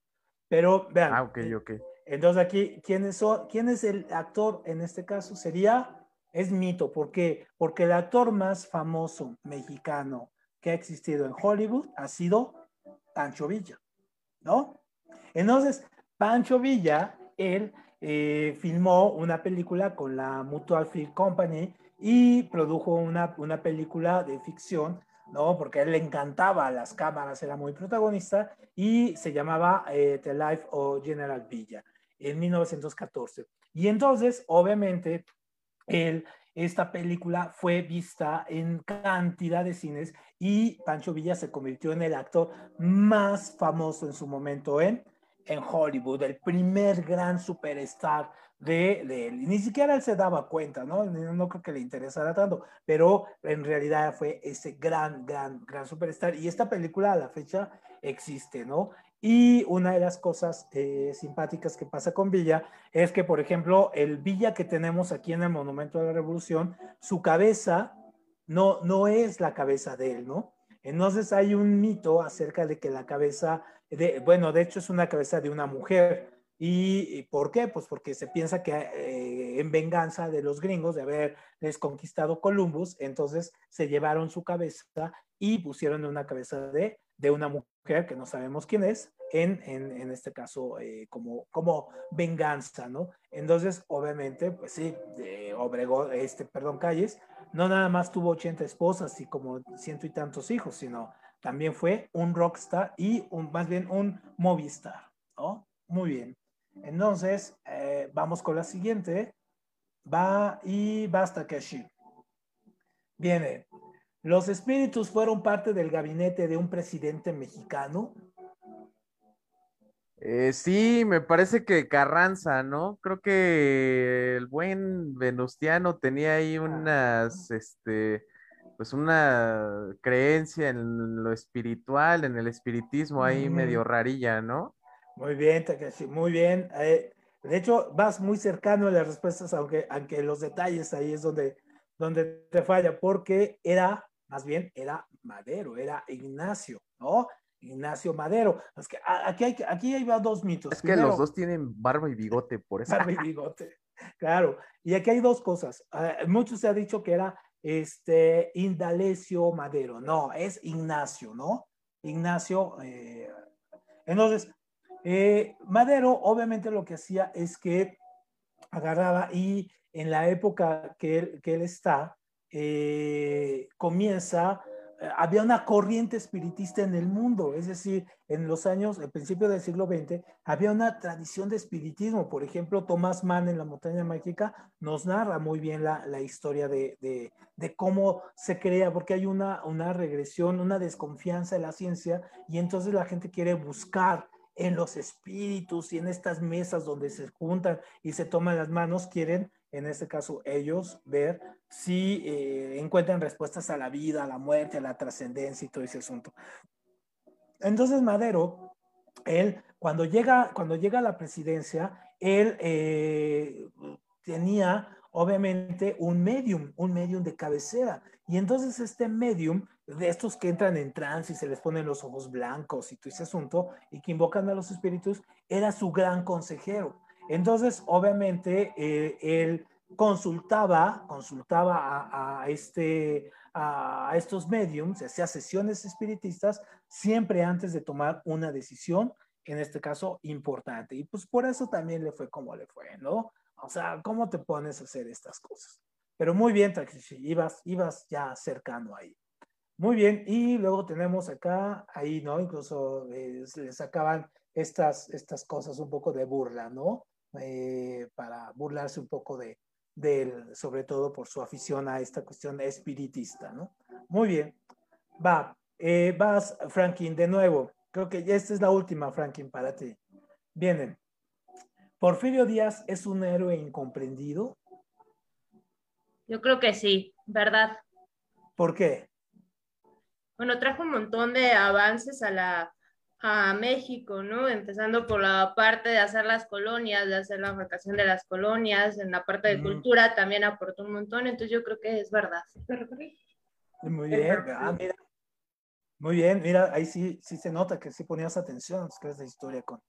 Pero vean. Ah, ok, eh, ok. Entonces aquí, ¿quién es, ¿quién es el actor en este caso? Sería, es mito, ¿por qué? Porque el actor más famoso mexicano que ha existido en Hollywood ha sido Pancho Villa, ¿no? Entonces, Pancho Villa, él eh, filmó una película con la Mutual Film Company y produjo una, una película de ficción, ¿no? Porque él le encantaba las cámaras, era muy protagonista, y se llamaba eh, The Life of General Villa en 1914. Y entonces, obviamente, él, esta película fue vista en cantidad de cines y Pancho Villa se convirtió en el actor más famoso en su momento en, en Hollywood, el primer gran superstar de, él. ni siquiera él se daba cuenta, ¿no? No creo que le interesara tanto, pero en realidad fue ese gran, gran, gran superstar. Y esta película a la fecha existe, ¿no? Y una de las cosas eh, simpáticas que pasa con Villa es que, por ejemplo, el Villa que tenemos aquí en el Monumento de la Revolución, su cabeza no, no es la cabeza de él, ¿no? Entonces hay un mito acerca de que la cabeza, de, bueno, de hecho es una cabeza de una mujer, ¿Y por qué? Pues porque se piensa que eh, en venganza de los gringos de haber desconquistado Columbus, entonces se llevaron su cabeza y pusieron una cabeza de, de una mujer que no sabemos quién es, en, en, en este caso eh, como, como venganza, ¿no? Entonces, obviamente, pues sí, eh, Obregón, este, perdón, Calles, no nada más tuvo 80 esposas y como ciento y tantos hijos, sino también fue un rockstar y un, más bien un movistar, ¿no? Muy bien. Entonces, eh, vamos con la siguiente. Va y basta Keshi. Viene. ¿Los espíritus fueron parte del gabinete de un presidente mexicano? Eh, sí, me parece que Carranza, ¿no? Creo que el buen Venustiano tenía ahí unas, este, pues una creencia en lo espiritual, en el espiritismo ahí medio rarilla, ¿no? Muy bien, Takeshi, muy bien. Eh, de hecho, vas muy cercano a las respuestas, aunque, aunque los detalles ahí es donde, donde te falla, porque era, más bien, era Madero, era Ignacio, ¿no? Ignacio Madero. Es que aquí hay, aquí hay dos mitos. Es que los dos tienen barba y bigote, por eso. Barba y bigote, claro. Y aquí hay dos cosas. Uh, mucho se ha dicho que era este Indalecio Madero. No, es Ignacio, ¿no? Ignacio. Eh, entonces, eh, Madero obviamente lo que hacía es que agarraba y en la época que él, está, eh, comienza eh, había una corriente espiritista en el mundo, es decir, en los años, al principio del siglo XX, había una tradición de espiritismo. Por ejemplo, Tomás Mann en La Montaña Mágica nos narra muy bien la, historia de, de, de, cómo se crea, porque hay una, una regresión, una desconfianza en la ciencia, y entonces la gente quiere buscar en los espíritus y en estas mesas donde se juntan y se toman las manos, quieren en este caso ellos, ver si eh, encuentran respuestas a la vida, a la muerte, a la trascendencia y todo ese asunto. Entonces Madero, él, cuando llega, cuando llega a la presidencia, él eh, tenía obviamente un medium, un medium de cabecera. Y entonces este medium, de estos que entran en trance y se les ponen los ojos blancos y todo ese asunto, y que invocan a los espíritus, era su gran consejero. Entonces, obviamente, eh, él consultaba, consultaba a, este, a, estos mediums, hacía sesiones espiritistas siempre antes de tomar una decisión, en este caso importante. Y pues por eso también le fue como le fue, ¿no? O sea, ¿cómo te pones a hacer estas cosas? Pero muy bien, Takeshi, ibas, ibas ya cercano ahí. Muy bien, y luego tenemos acá, ahí, ¿no? Incluso eh, le sacaban estas, estas cosas un poco de burla, ¿no? Eh, para burlarse un poco de, él, sobre todo por su afición a esta cuestión espiritista, ¿no? Muy bien, va, eh, vas, Franklin, de nuevo. Creo que esta es la última, Franklin, para ti. Vienen. ¿Porfirio Díaz es un héroe incomprendido? Yo creo que sí, ¿verdad? ¿Por qué? Bueno, trajo un montón de avances a la a México, ¿no? Empezando por la parte de hacer las colonias, de hacer la vacación de las colonias, en la parte de cultura también aportó un montón, entonces yo creo que es verdad. Muy bien, ah, mira. Muy bien, mira, ahí sí, sí se nota que sí ponías atención, es que es de historia con,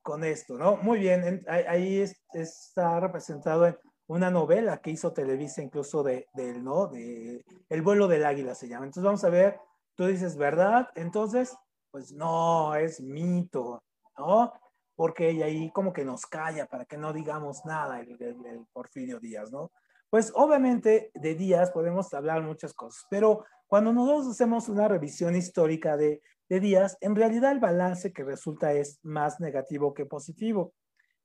con esto, ¿no? Muy bien, ahí está representado en una novela que hizo Televisa incluso de, del, ¿no? De El vuelo del águila se llama. Entonces vamos a ver, tú dices, ¿verdad? Entonces, pues no, es mito, ¿no? Porque ahí como que nos calla para que no digamos nada el, Porfirio Díaz, ¿no? Pues obviamente de Díaz podemos hablar muchas cosas, pero cuando nosotros hacemos una revisión histórica de, de Díaz, en realidad el balance que resulta es más negativo que positivo.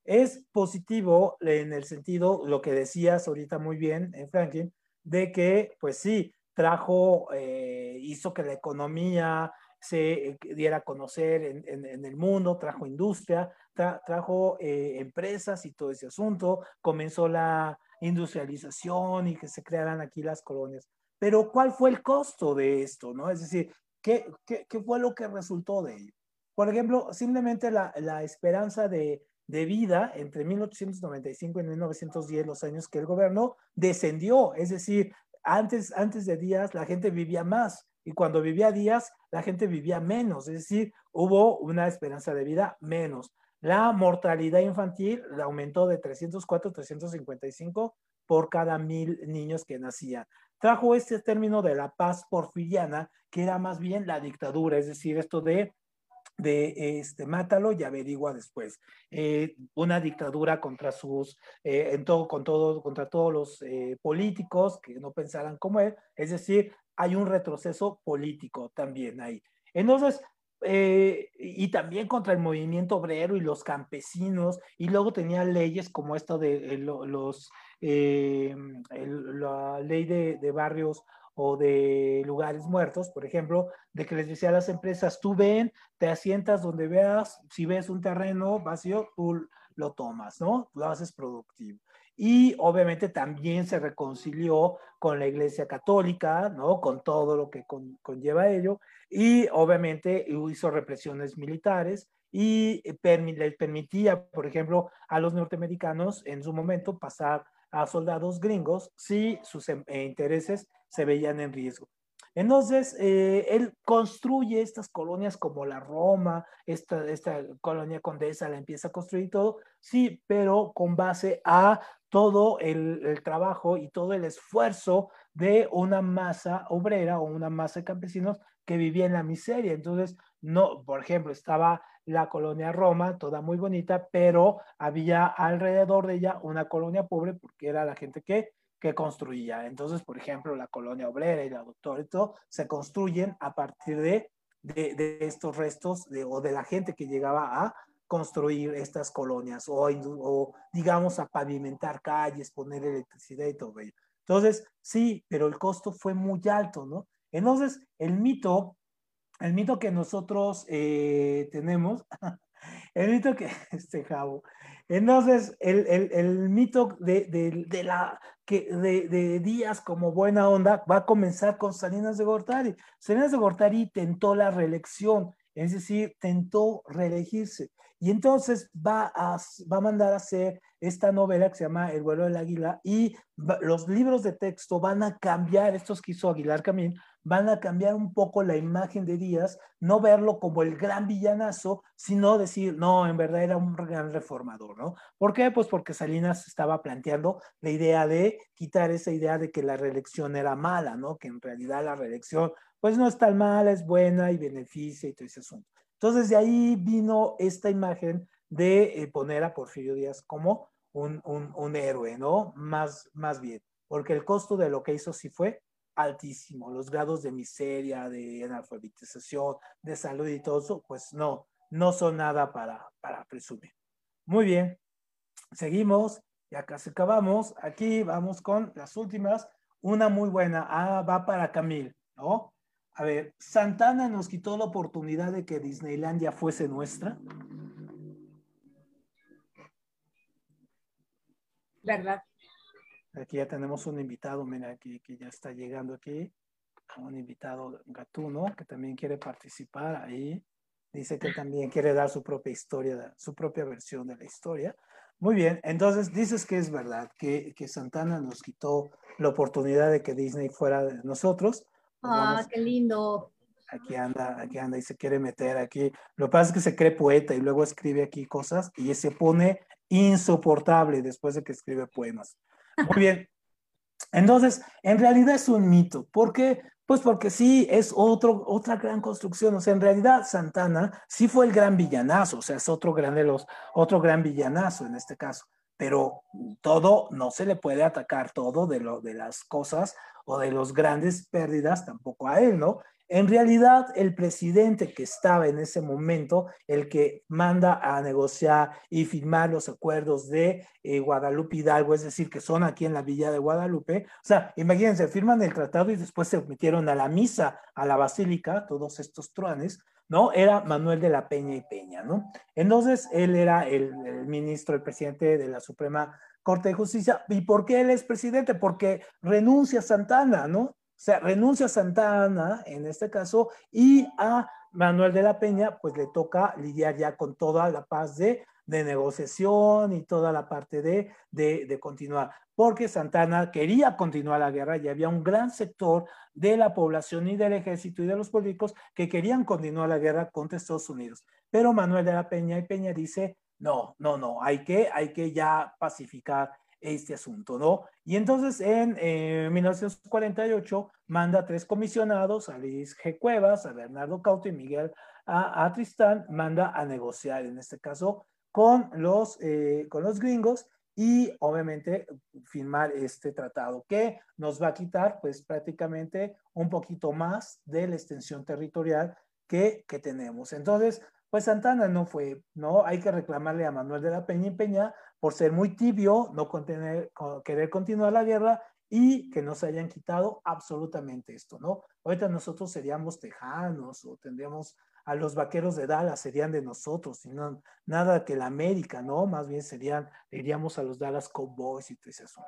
Es positivo en el sentido, lo que decías ahorita muy bien, en eh, Franklin, de que, pues sí, trajo, eh, hizo que la economía se eh, diera a conocer en, en, el mundo, trajo industria, trajo eh, empresas y todo ese asunto, comenzó la industrialización y que se crearan aquí las colonias. Pero ¿cuál fue el costo de esto? ¿no? Es decir, ¿qué, qué, qué fue lo que resultó de ello? Por ejemplo, simplemente la, la esperanza de, de vida entre 1895 y 1910, los años que él gobernó, descendió. Es decir, antes, antes de Díaz la gente vivía más y cuando vivía Díaz, la gente vivía menos, es decir, hubo una esperanza de vida menos. La mortalidad infantil aumentó de 304 a 355 por cada mil niños que nacían. Trajo este término de la paz porfiriana, que era más bien la dictadura, es decir, esto de de este, mátalo y averigua después. Eh, una dictadura contra sus, eh, en todo, con todo, contra todos los eh, políticos que no pensaran como él, es decir, hay un retroceso político también ahí. Entonces, y también contra el movimiento obrero y los campesinos, y luego tenía leyes como esta de los, la ley de, barrios o de lugares muertos, por ejemplo, de que les decía a las empresas, tú ven, te asientas donde veas, si ves un terreno vacío, tú lo tomas, ¿no? Lo haces productivo. y obviamente también se reconcilió con la Iglesia Católica, ¿no? Con todo lo que conlleva ello, y obviamente hizo represiones militares y les permitía, por ejemplo, a los norteamericanos en su momento pasar a soldados gringos si sus em, eh, intereses se veían en riesgo. Entonces, eh, él construye estas colonias como la Roma, esta, esta colonia condesa la empieza a construir todo, sí, pero con base a todo el, el, trabajo y todo el esfuerzo de una masa obrera o una masa de campesinos que vivía en la miseria. Entonces, no, por ejemplo, estaba la colonia Roma, toda muy bonita, pero había alrededor de ella una colonia pobre porque era la gente que, que construía. Entonces, por ejemplo, la colonia obrera y la doctora y todo se construyen a partir de, de, estos restos de, o de la gente que llegaba a construir estas colonias o, o, digamos, a pavimentar calles, poner electricidad y todo ello. Entonces, sí, pero el costo fue muy alto, ¿no? Entonces, el mito el mito que nosotros eh, tenemos, el mito que, este jabo, entonces el, el, mito de, de, de la, que de, de, Díaz como buena onda va a comenzar con Salinas de Gortari. Salinas de Gortari tentó la reelección, es decir, tentó reelegirse. Y entonces va a, va a mandar a hacer esta novela que se llama El vuelo del águila y los libros de texto van a cambiar, estos que hizo Aguilar Camín, van a cambiar un poco la imagen de Díaz, no verlo como el gran villanazo, sino decir, no, en verdad era un gran reformador, ¿no? ¿Por qué? Pues porque Salinas estaba planteando la idea de quitar esa idea de que la reelección era mala, ¿no? Que en realidad la reelección, pues no es tan mala, es buena y beneficia y todo ese asunto. Entonces de ahí vino esta imagen de eh, poner a Porfirio Díaz como un, un, un héroe, ¿no? Más, más bien, porque el costo de lo que hizo sí fue altísimo. Los grados de miseria, de analfabetización, de salud y todo eso, pues no, no son nada para, para presumir. Muy bien, seguimos, ya casi acabamos. Aquí vamos con las últimas. Una muy buena, ah, va para Camil, ¿no? A ver, Santana nos quitó la oportunidad de que Disneylandia fuese nuestra. ¿Verdad? Aquí ya tenemos un invitado, mira, aquí que ya está llegando aquí, un invitado gatuno que también quiere participar ahí. Dice que también quiere dar su propia historia, su propia versión de la historia. Muy bien, entonces dices que es verdad, que, que Santana nos quitó la oportunidad de que Disney fuera de nosotros. Ah, qué lindo. Aquí anda, aquí anda y se quiere meter aquí. Lo que pasa es que se cree poeta y luego escribe aquí cosas y se pone insoportable después de que escribe poemas. Muy bien. Entonces, en realidad es un mito. ¿Por qué? Pues porque sí, es otro, otra gran construcción. O sea, en realidad Santana sí fue el gran villanazo, o sea, es otro gran de los, otro gran villanazo en este caso. Pero todo, no se le puede atacar todo de, lo, de las cosas o de los grandes pérdidas tampoco a él, ¿no? En realidad, el presidente que estaba en ese momento, el que manda a negociar y firmar los acuerdos de eh, Guadalupe Hidalgo, es decir, que son aquí en la villa de Guadalupe, o sea, imagínense, firman el tratado y después se metieron a la misa, a la basílica, todos estos truanes, ¿no? Era Manuel de la Peña y Peña, ¿no? Entonces, él era el, el ministro, el presidente de la Suprema Corte de Justicia. ¿Y por qué él es presidente? Porque renuncia a Santana, ¿no? Sea, renuncia a Santa Ana en este caso y a Manuel de la Peña, pues le toca lidiar ya con toda la paz de, de negociación y toda la parte de, de, de, continuar, porque Santana quería continuar la guerra y había un gran sector de la población y del ejército y de los políticos que querían continuar la guerra contra Estados Unidos. Pero Manuel de la Peña y Peña dice, no, no, no, hay que, hay que ya pacificar este asunto, ¿no? Y entonces en 1948 eh, manda a tres comisionados, a Luis G. Cuevas, a Bernardo Cauto y Miguel a, Tristán, manda a negociar, en este caso, con los, eh, con los gringos y obviamente firmar este tratado que nos va a quitar pues prácticamente un poquito más de la extensión territorial que, que tenemos. Entonces, pues Santana no fue, ¿no? Hay que reclamarle a Manuel de la Peña y Peña por ser muy tibio, no contener, querer continuar la guerra y que nos hayan quitado absolutamente esto, ¿no? Ahorita nosotros seríamos tejanos o tendríamos a los vaqueros de Dallas, serían de nosotros, y no, nada que la América, ¿no? Más bien serían, iríamos a los Dallas Cowboys y todo eso.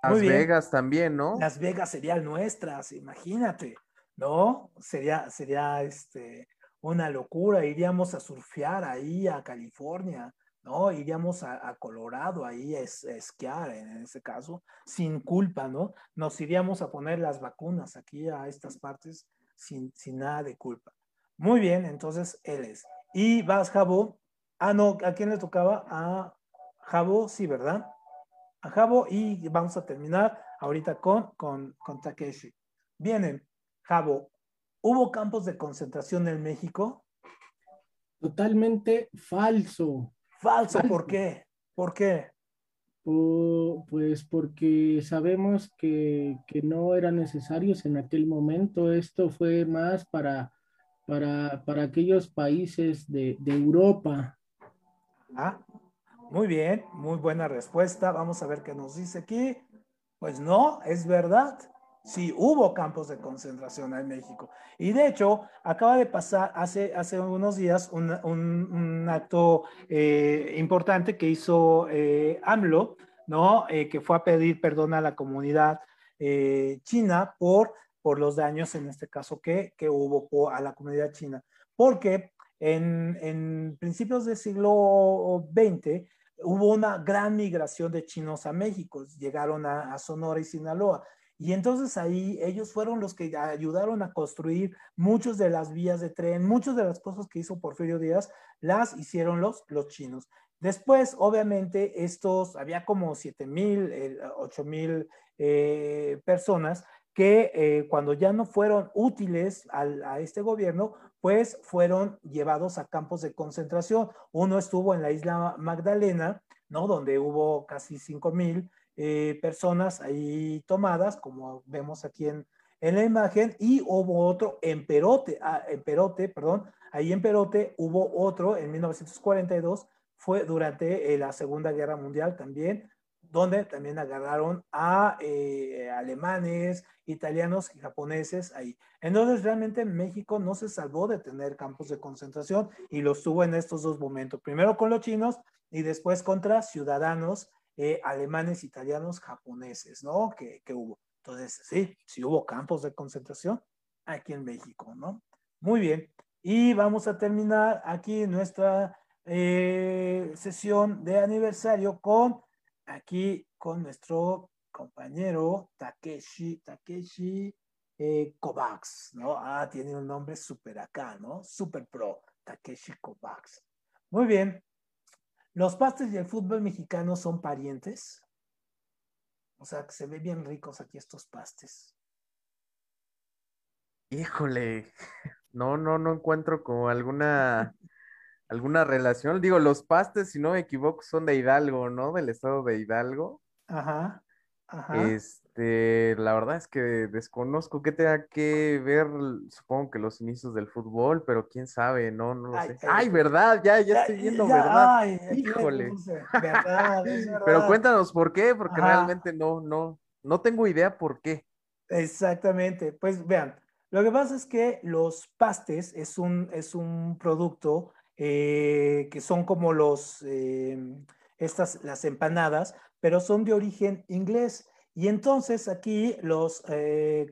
Las Vegas también, ¿no? Las Vegas serían nuestras, imagínate, ¿no? Sería, sería este, una locura, iríamos a surfear ahí a California, ¿no? Iríamos a, Colorado ahí a, esquiar en ese caso, sin culpa, ¿no? Nos iríamos a poner las vacunas aquí a estas partes sin, sin nada de culpa. Muy bien, entonces él es. Y vas, Jabo. Ah, no, ¿a quién le tocaba? A Jabo, sí, ¿verdad? A Jabo y vamos a terminar ahorita con, con, con Takeshi. Vienen, Jabo, ¿Hubo campos de concentración en México? Totalmente falso. Falso, ¿por qué? ¿Por qué? pues porque sabemos que, no eran necesarios en aquel momento. Esto fue más para, para, aquellos países de, de Europa. Ah, muy bien, muy buena respuesta. Vamos a ver qué nos dice aquí. Pues no, es verdad sí hubo campos de concentración en México. Y de hecho, acaba de pasar hace, hace unos días un, un, acto eh, importante que hizo eh, AMLO, ¿no? Eh, que fue a pedir perdón a la comunidad china por, por los daños, en este caso, que, que hubo a la comunidad china. Porque en, en principios del siglo XX, hubo una gran migración de chinos a México, llegaron a, a Sonora y Sinaloa y entonces ahí ellos fueron los que ayudaron a construir muchas de las vías de tren, muchas de las cosas que hizo Porfirio Díaz, las hicieron los, los chinos. Después, obviamente, estos, había como 7 mil, 8 mil eh, personas que eh, cuando ya no fueron útiles a este gobierno, pues fueron llevados a campos de concentración. Uno estuvo en la isla Magdalena, ¿no? Donde hubo casi 5 mil eh, personas ahí tomadas, como vemos aquí en, en, la imagen, y hubo otro en Perote, ah, en Perote, perdón, ahí en Perote hubo otro en 1942, fue durante eh, la Segunda Guerra Mundial también, donde también agarraron a eh, alemanes, italianos y japoneses ahí. Entonces, realmente México no se salvó de tener campos de concentración y los tuvo en estos dos momentos, primero con los chinos y después contra ciudadanos eh, alemanes, italianos, japoneses, ¿no? Que, que, hubo. Entonces, sí, sí hubo campos de concentración aquí en México, ¿no? Muy bien. Y vamos a terminar aquí nuestra eh, sesión de aniversario con, aquí, con nuestro compañero Takeshi, Takeshi eh, Kovacs, ¿no? Ah, tiene un nombre súper acá, ¿no? Super pro, Takeshi Kovacs. Muy bien, ¿Los pastes y el fútbol mexicano son parientes? O sea, que se ve bien ricos aquí estos pastes. Híjole, no, no, no encuentro como alguna, alguna relación. Digo, los pastes, si no me equivoco, son de Hidalgo, ¿no? Del estado de Hidalgo. Ajá, ajá. Este, la verdad es que desconozco qué tenga que ver, supongo que los inicios del fútbol, pero quién sabe, no, no lo sé. Ay, verdad, ya, ya, estoy viendo, ¿verdad? Híjole. verdad, Pero cuéntanos por qué, porque realmente no, no, no tengo idea por qué. Exactamente, pues vean, lo que pasa es que los pastes es un, es un producto eh, que son como los, eh, estas, las empanadas, pero son de origen inglés. Y entonces aquí los eh,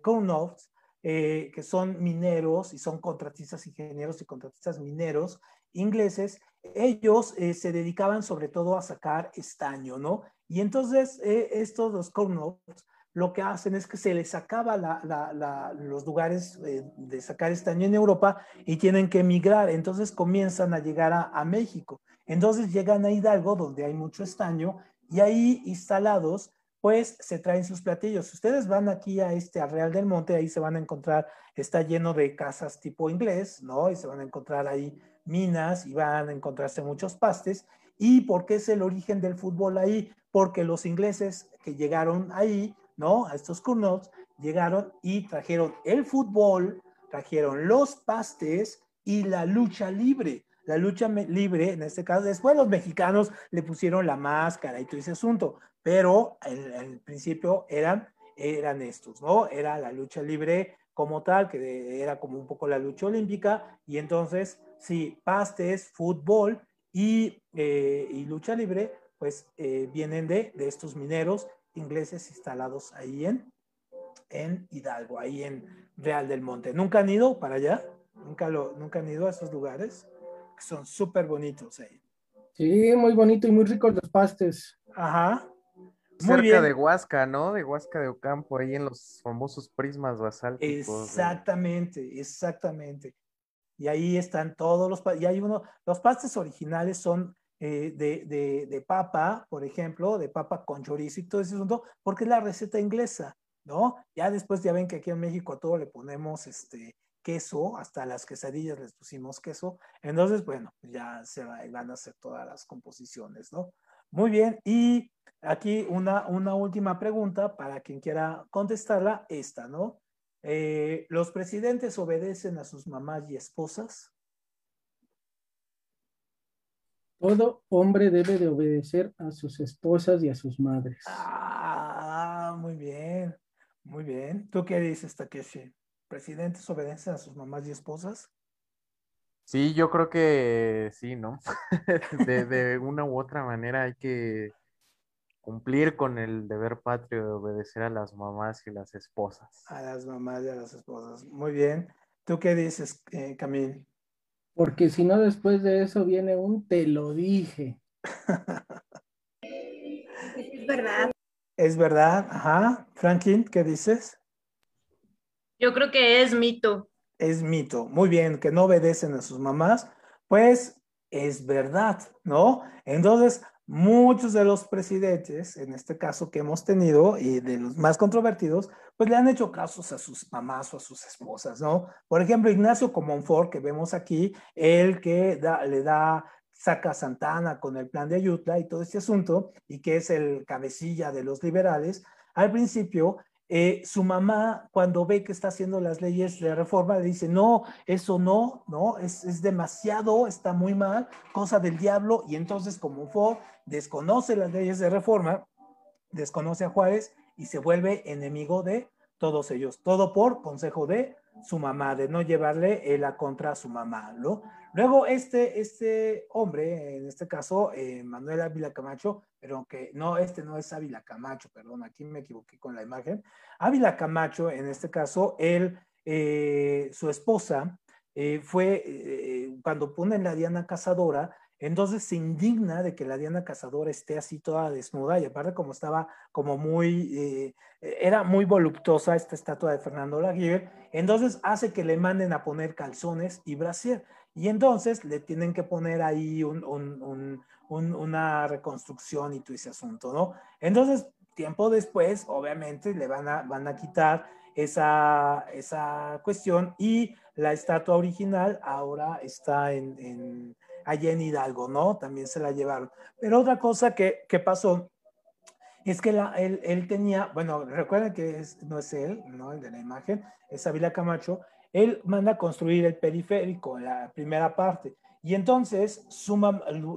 eh, que son mineros y son contratistas ingenieros y contratistas mineros ingleses, ellos eh, se dedicaban sobre todo a sacar estaño, ¿no? Y entonces eh, estos, los Cornofts, lo que hacen es que se les acaba los lugares de sacar estaño en Europa y tienen que emigrar. Entonces comienzan a llegar a, a México. Entonces llegan a Hidalgo, donde hay mucho estaño, y ahí instalados pues se traen sus platillos. Ustedes van aquí a este a Real del Monte, ahí se van a encontrar, está lleno de casas tipo inglés, ¿no? Y se van a encontrar ahí minas y van a encontrarse muchos pastes. ¿Y por qué es el origen del fútbol ahí? Porque los ingleses que llegaron ahí, ¿no? A estos curnos, llegaron y trajeron el fútbol, trajeron los pastes y la lucha libre. La lucha libre, en este caso, después los mexicanos le pusieron la máscara y todo ese asunto, pero en, principio eran eran estos, ¿no? Era la lucha libre como tal, que era como un poco la lucha olímpica, y entonces, sí, pastes, fútbol y, eh, y lucha libre, pues eh, vienen de, de estos mineros ingleses instalados ahí en, en Hidalgo, ahí en Real del Monte. ¿Nunca han ido para allá? ¿Nunca, lo, nunca han ido a esos lugares? Son súper bonitos ahí. Sí, muy bonito y muy ricos los pastes. Ajá. Muy Cerca de Huasca, ¿no? De Huasca de Ocampo, ahí en los famosos prismas basálticos. Exactamente, exactamente. Y ahí están todos los, y hay uno, los pastes originales son eh, de, de, de, papa, por ejemplo, de papa con chorizo y todo ese asunto, porque es la receta inglesa, ¿no? Ya después ya ven que aquí en México a todo le ponemos este queso, hasta las quesadillas les pusimos queso, entonces, bueno, ya se van a hacer todas las composiciones, ¿no? Muy bien, y aquí una, una última pregunta para quien quiera contestarla, esta, ¿no? Eh, ¿Los presidentes obedecen a sus mamás y esposas? Todo hombre debe de obedecer a sus esposas y a sus madres. Ah, muy bien, muy bien. ¿Tú qué dices, Takeshi? ¿Presidentes obedecen a sus mamás y esposas? Sí, yo creo que sí, ¿no? de, de una u otra manera hay que cumplir con el deber patrio de obedecer a las mamás y las esposas. A las mamás y a las esposas. Muy bien. ¿Tú qué dices, eh, Camille? Porque si no, después de eso viene un te lo dije. es verdad. Es verdad, ajá. Franklin, ¿qué dices? Yo creo que es mito. Es mito. Muy bien, que no obedecen a sus mamás, pues es verdad, ¿no? Entonces, muchos de los presidentes, en este caso que hemos tenido, y de los más controvertidos, pues le han hecho casos a sus mamás o a sus esposas, ¿no? Por ejemplo, Ignacio Comonfort, que vemos aquí, el que le da saca a Santana con el plan de Ayutla y todo este asunto, y que es el cabecilla de los liberales, al principio eh, su mamá, cuando ve que está haciendo las leyes de reforma, le dice, no, eso no, no, es, es demasiado, está muy mal, cosa del diablo, y entonces como Ford desconoce las leyes de reforma, desconoce a Juárez y se vuelve enemigo de todos ellos, todo por consejo de su mamá, de no llevarle la contra a su mamá, ¿no? Luego este, este hombre, en este caso, eh, Manuel Ávila Camacho, pero que no, este no es Ávila Camacho, perdón, aquí me equivoqué con la imagen. Ávila Camacho, en este caso, él, eh, su esposa, eh, fue, cuando ponen la Diana Cazadora, entonces se indigna de que la Diana Cazadora esté así toda desnuda y aparte como estaba como muy, era muy voluptuosa esta estatua de Fernando Laguirre, entonces hace que le manden a poner calzones y brasier. Y entonces le tienen que poner ahí una reconstrucción y todo ese asunto, ¿no? Entonces, tiempo después, obviamente, le van a, van a quitar esa, esa cuestión y la estatua original ahora está en, allá en Hidalgo, ¿no? También se la llevaron. Pero otra cosa que, que pasó es que él, tenía, bueno, recuerden que no es él, ¿no? El de la imagen, es Avila Camacho, él manda a construir el periférico, la primera parte. Y entonces su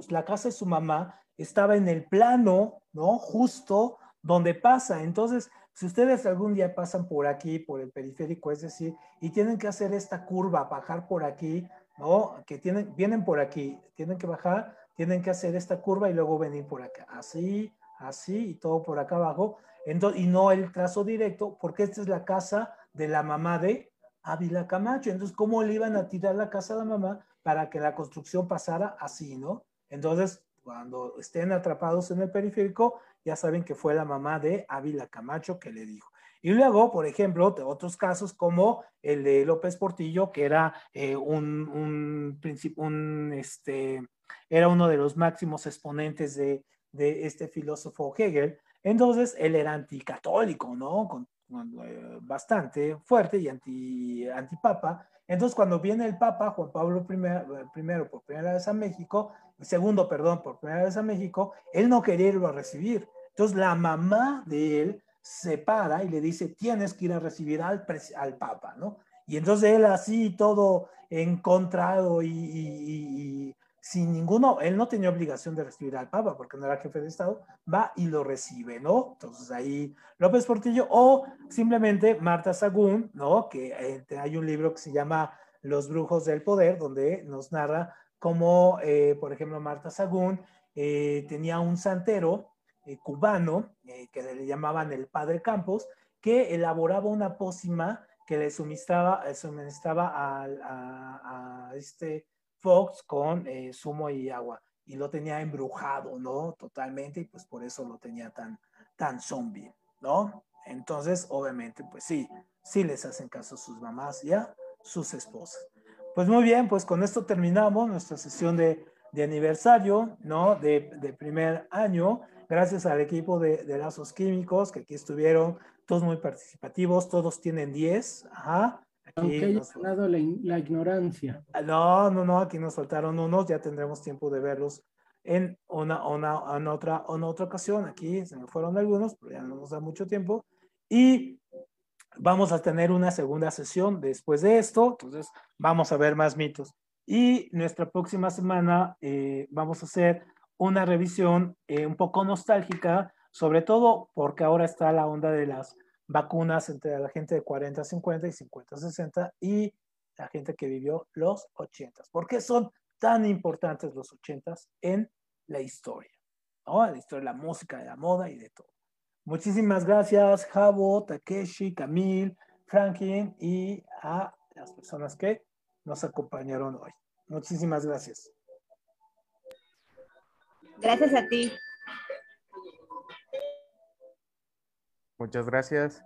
la casa de su mamá estaba en el plano, ¿no? Justo donde pasa. Entonces, si ustedes algún día pasan por aquí, por el periférico, es decir, y tienen que hacer esta curva, bajar por aquí, ¿no? Que tienen, vienen por aquí, tienen que bajar, tienen que hacer esta curva y luego venir por acá. Así, así y todo por acá abajo. Entonces, y no el trazo directo, porque esta es la casa de la mamá de Ávila Camacho. Entonces, ¿cómo le iban a tirar la casa a la mamá para que la construcción pasara así, no? Entonces, cuando estén atrapados en el periférico, ya saben que fue la mamá de Ávila Camacho que le dijo. Y luego, por ejemplo, otros casos como el de López Portillo, que era eh, un, un, un, este, era uno de los máximos exponentes de, de este filósofo Hegel. Entonces, él era anticatólico, ¿no? Con eh, bastante fuerte y anti, antipapa. Entonces, cuando viene el Papa, Juan Pablo I, eh, primero por primera vez a México, segundo, perdón, por primera vez a México, él no quería irlo a recibir. Entonces, la mamá de él se para y le dice, tienes que ir a recibir al, al Papa, ¿no? Y entonces él así todo encontrado y, sin ninguno, él no tenía obligación de recibir al Papa porque no era jefe de Estado, va y lo recibe, ¿no? Entonces ahí López Portillo o simplemente Marta Sagún, ¿no? Que eh, hay un libro que se llama Los Brujos del Poder, donde nos narra cómo, eh, por ejemplo, Marta Sagún eh, tenía un santero cubano que le llamaban el Padre Campos, que elaboraba una pócima que le suministraba, suministraba a, este Fox con eh, zumo y agua y lo tenía embrujado, ¿no? Totalmente y pues por eso lo tenía tan, tan zombie, ¿no? Entonces, obviamente, pues sí, sí les hacen caso sus mamás y a sus esposas. Pues muy bien, pues con esto terminamos nuestra sesión de, de aniversario, ¿no? De, primer año. Gracias al equipo de, de, lazos químicos que aquí estuvieron, todos muy participativos, todos tienen 10, ajá. Aunque haya ganado la, la, ignorancia. Ah, no, no, no, aquí nos faltaron unos, ya tendremos tiempo de verlos en una, una, en otra, en otra ocasión. Aquí se me fueron algunos, pero ya no nos da mucho tiempo. Y vamos a tener una segunda sesión después de esto, entonces vamos a ver más mitos. Y nuestra próxima semana eh, vamos a hacer una revisión eh, un poco nostálgica, sobre todo porque ahora está la onda de las vacunas entre la gente de 40 a 50 y 50 a 60 y la gente que vivió los 80. ¿Por qué son tan importantes los 80 en la historia? ¿no? La historia de la música, de la moda y de todo. Muchísimas gracias, Javo, Takeshi, Camil, Franklin y a las personas que nos acompañaron hoy. Muchísimas gracias. Gracias a ti. Muchas gracias.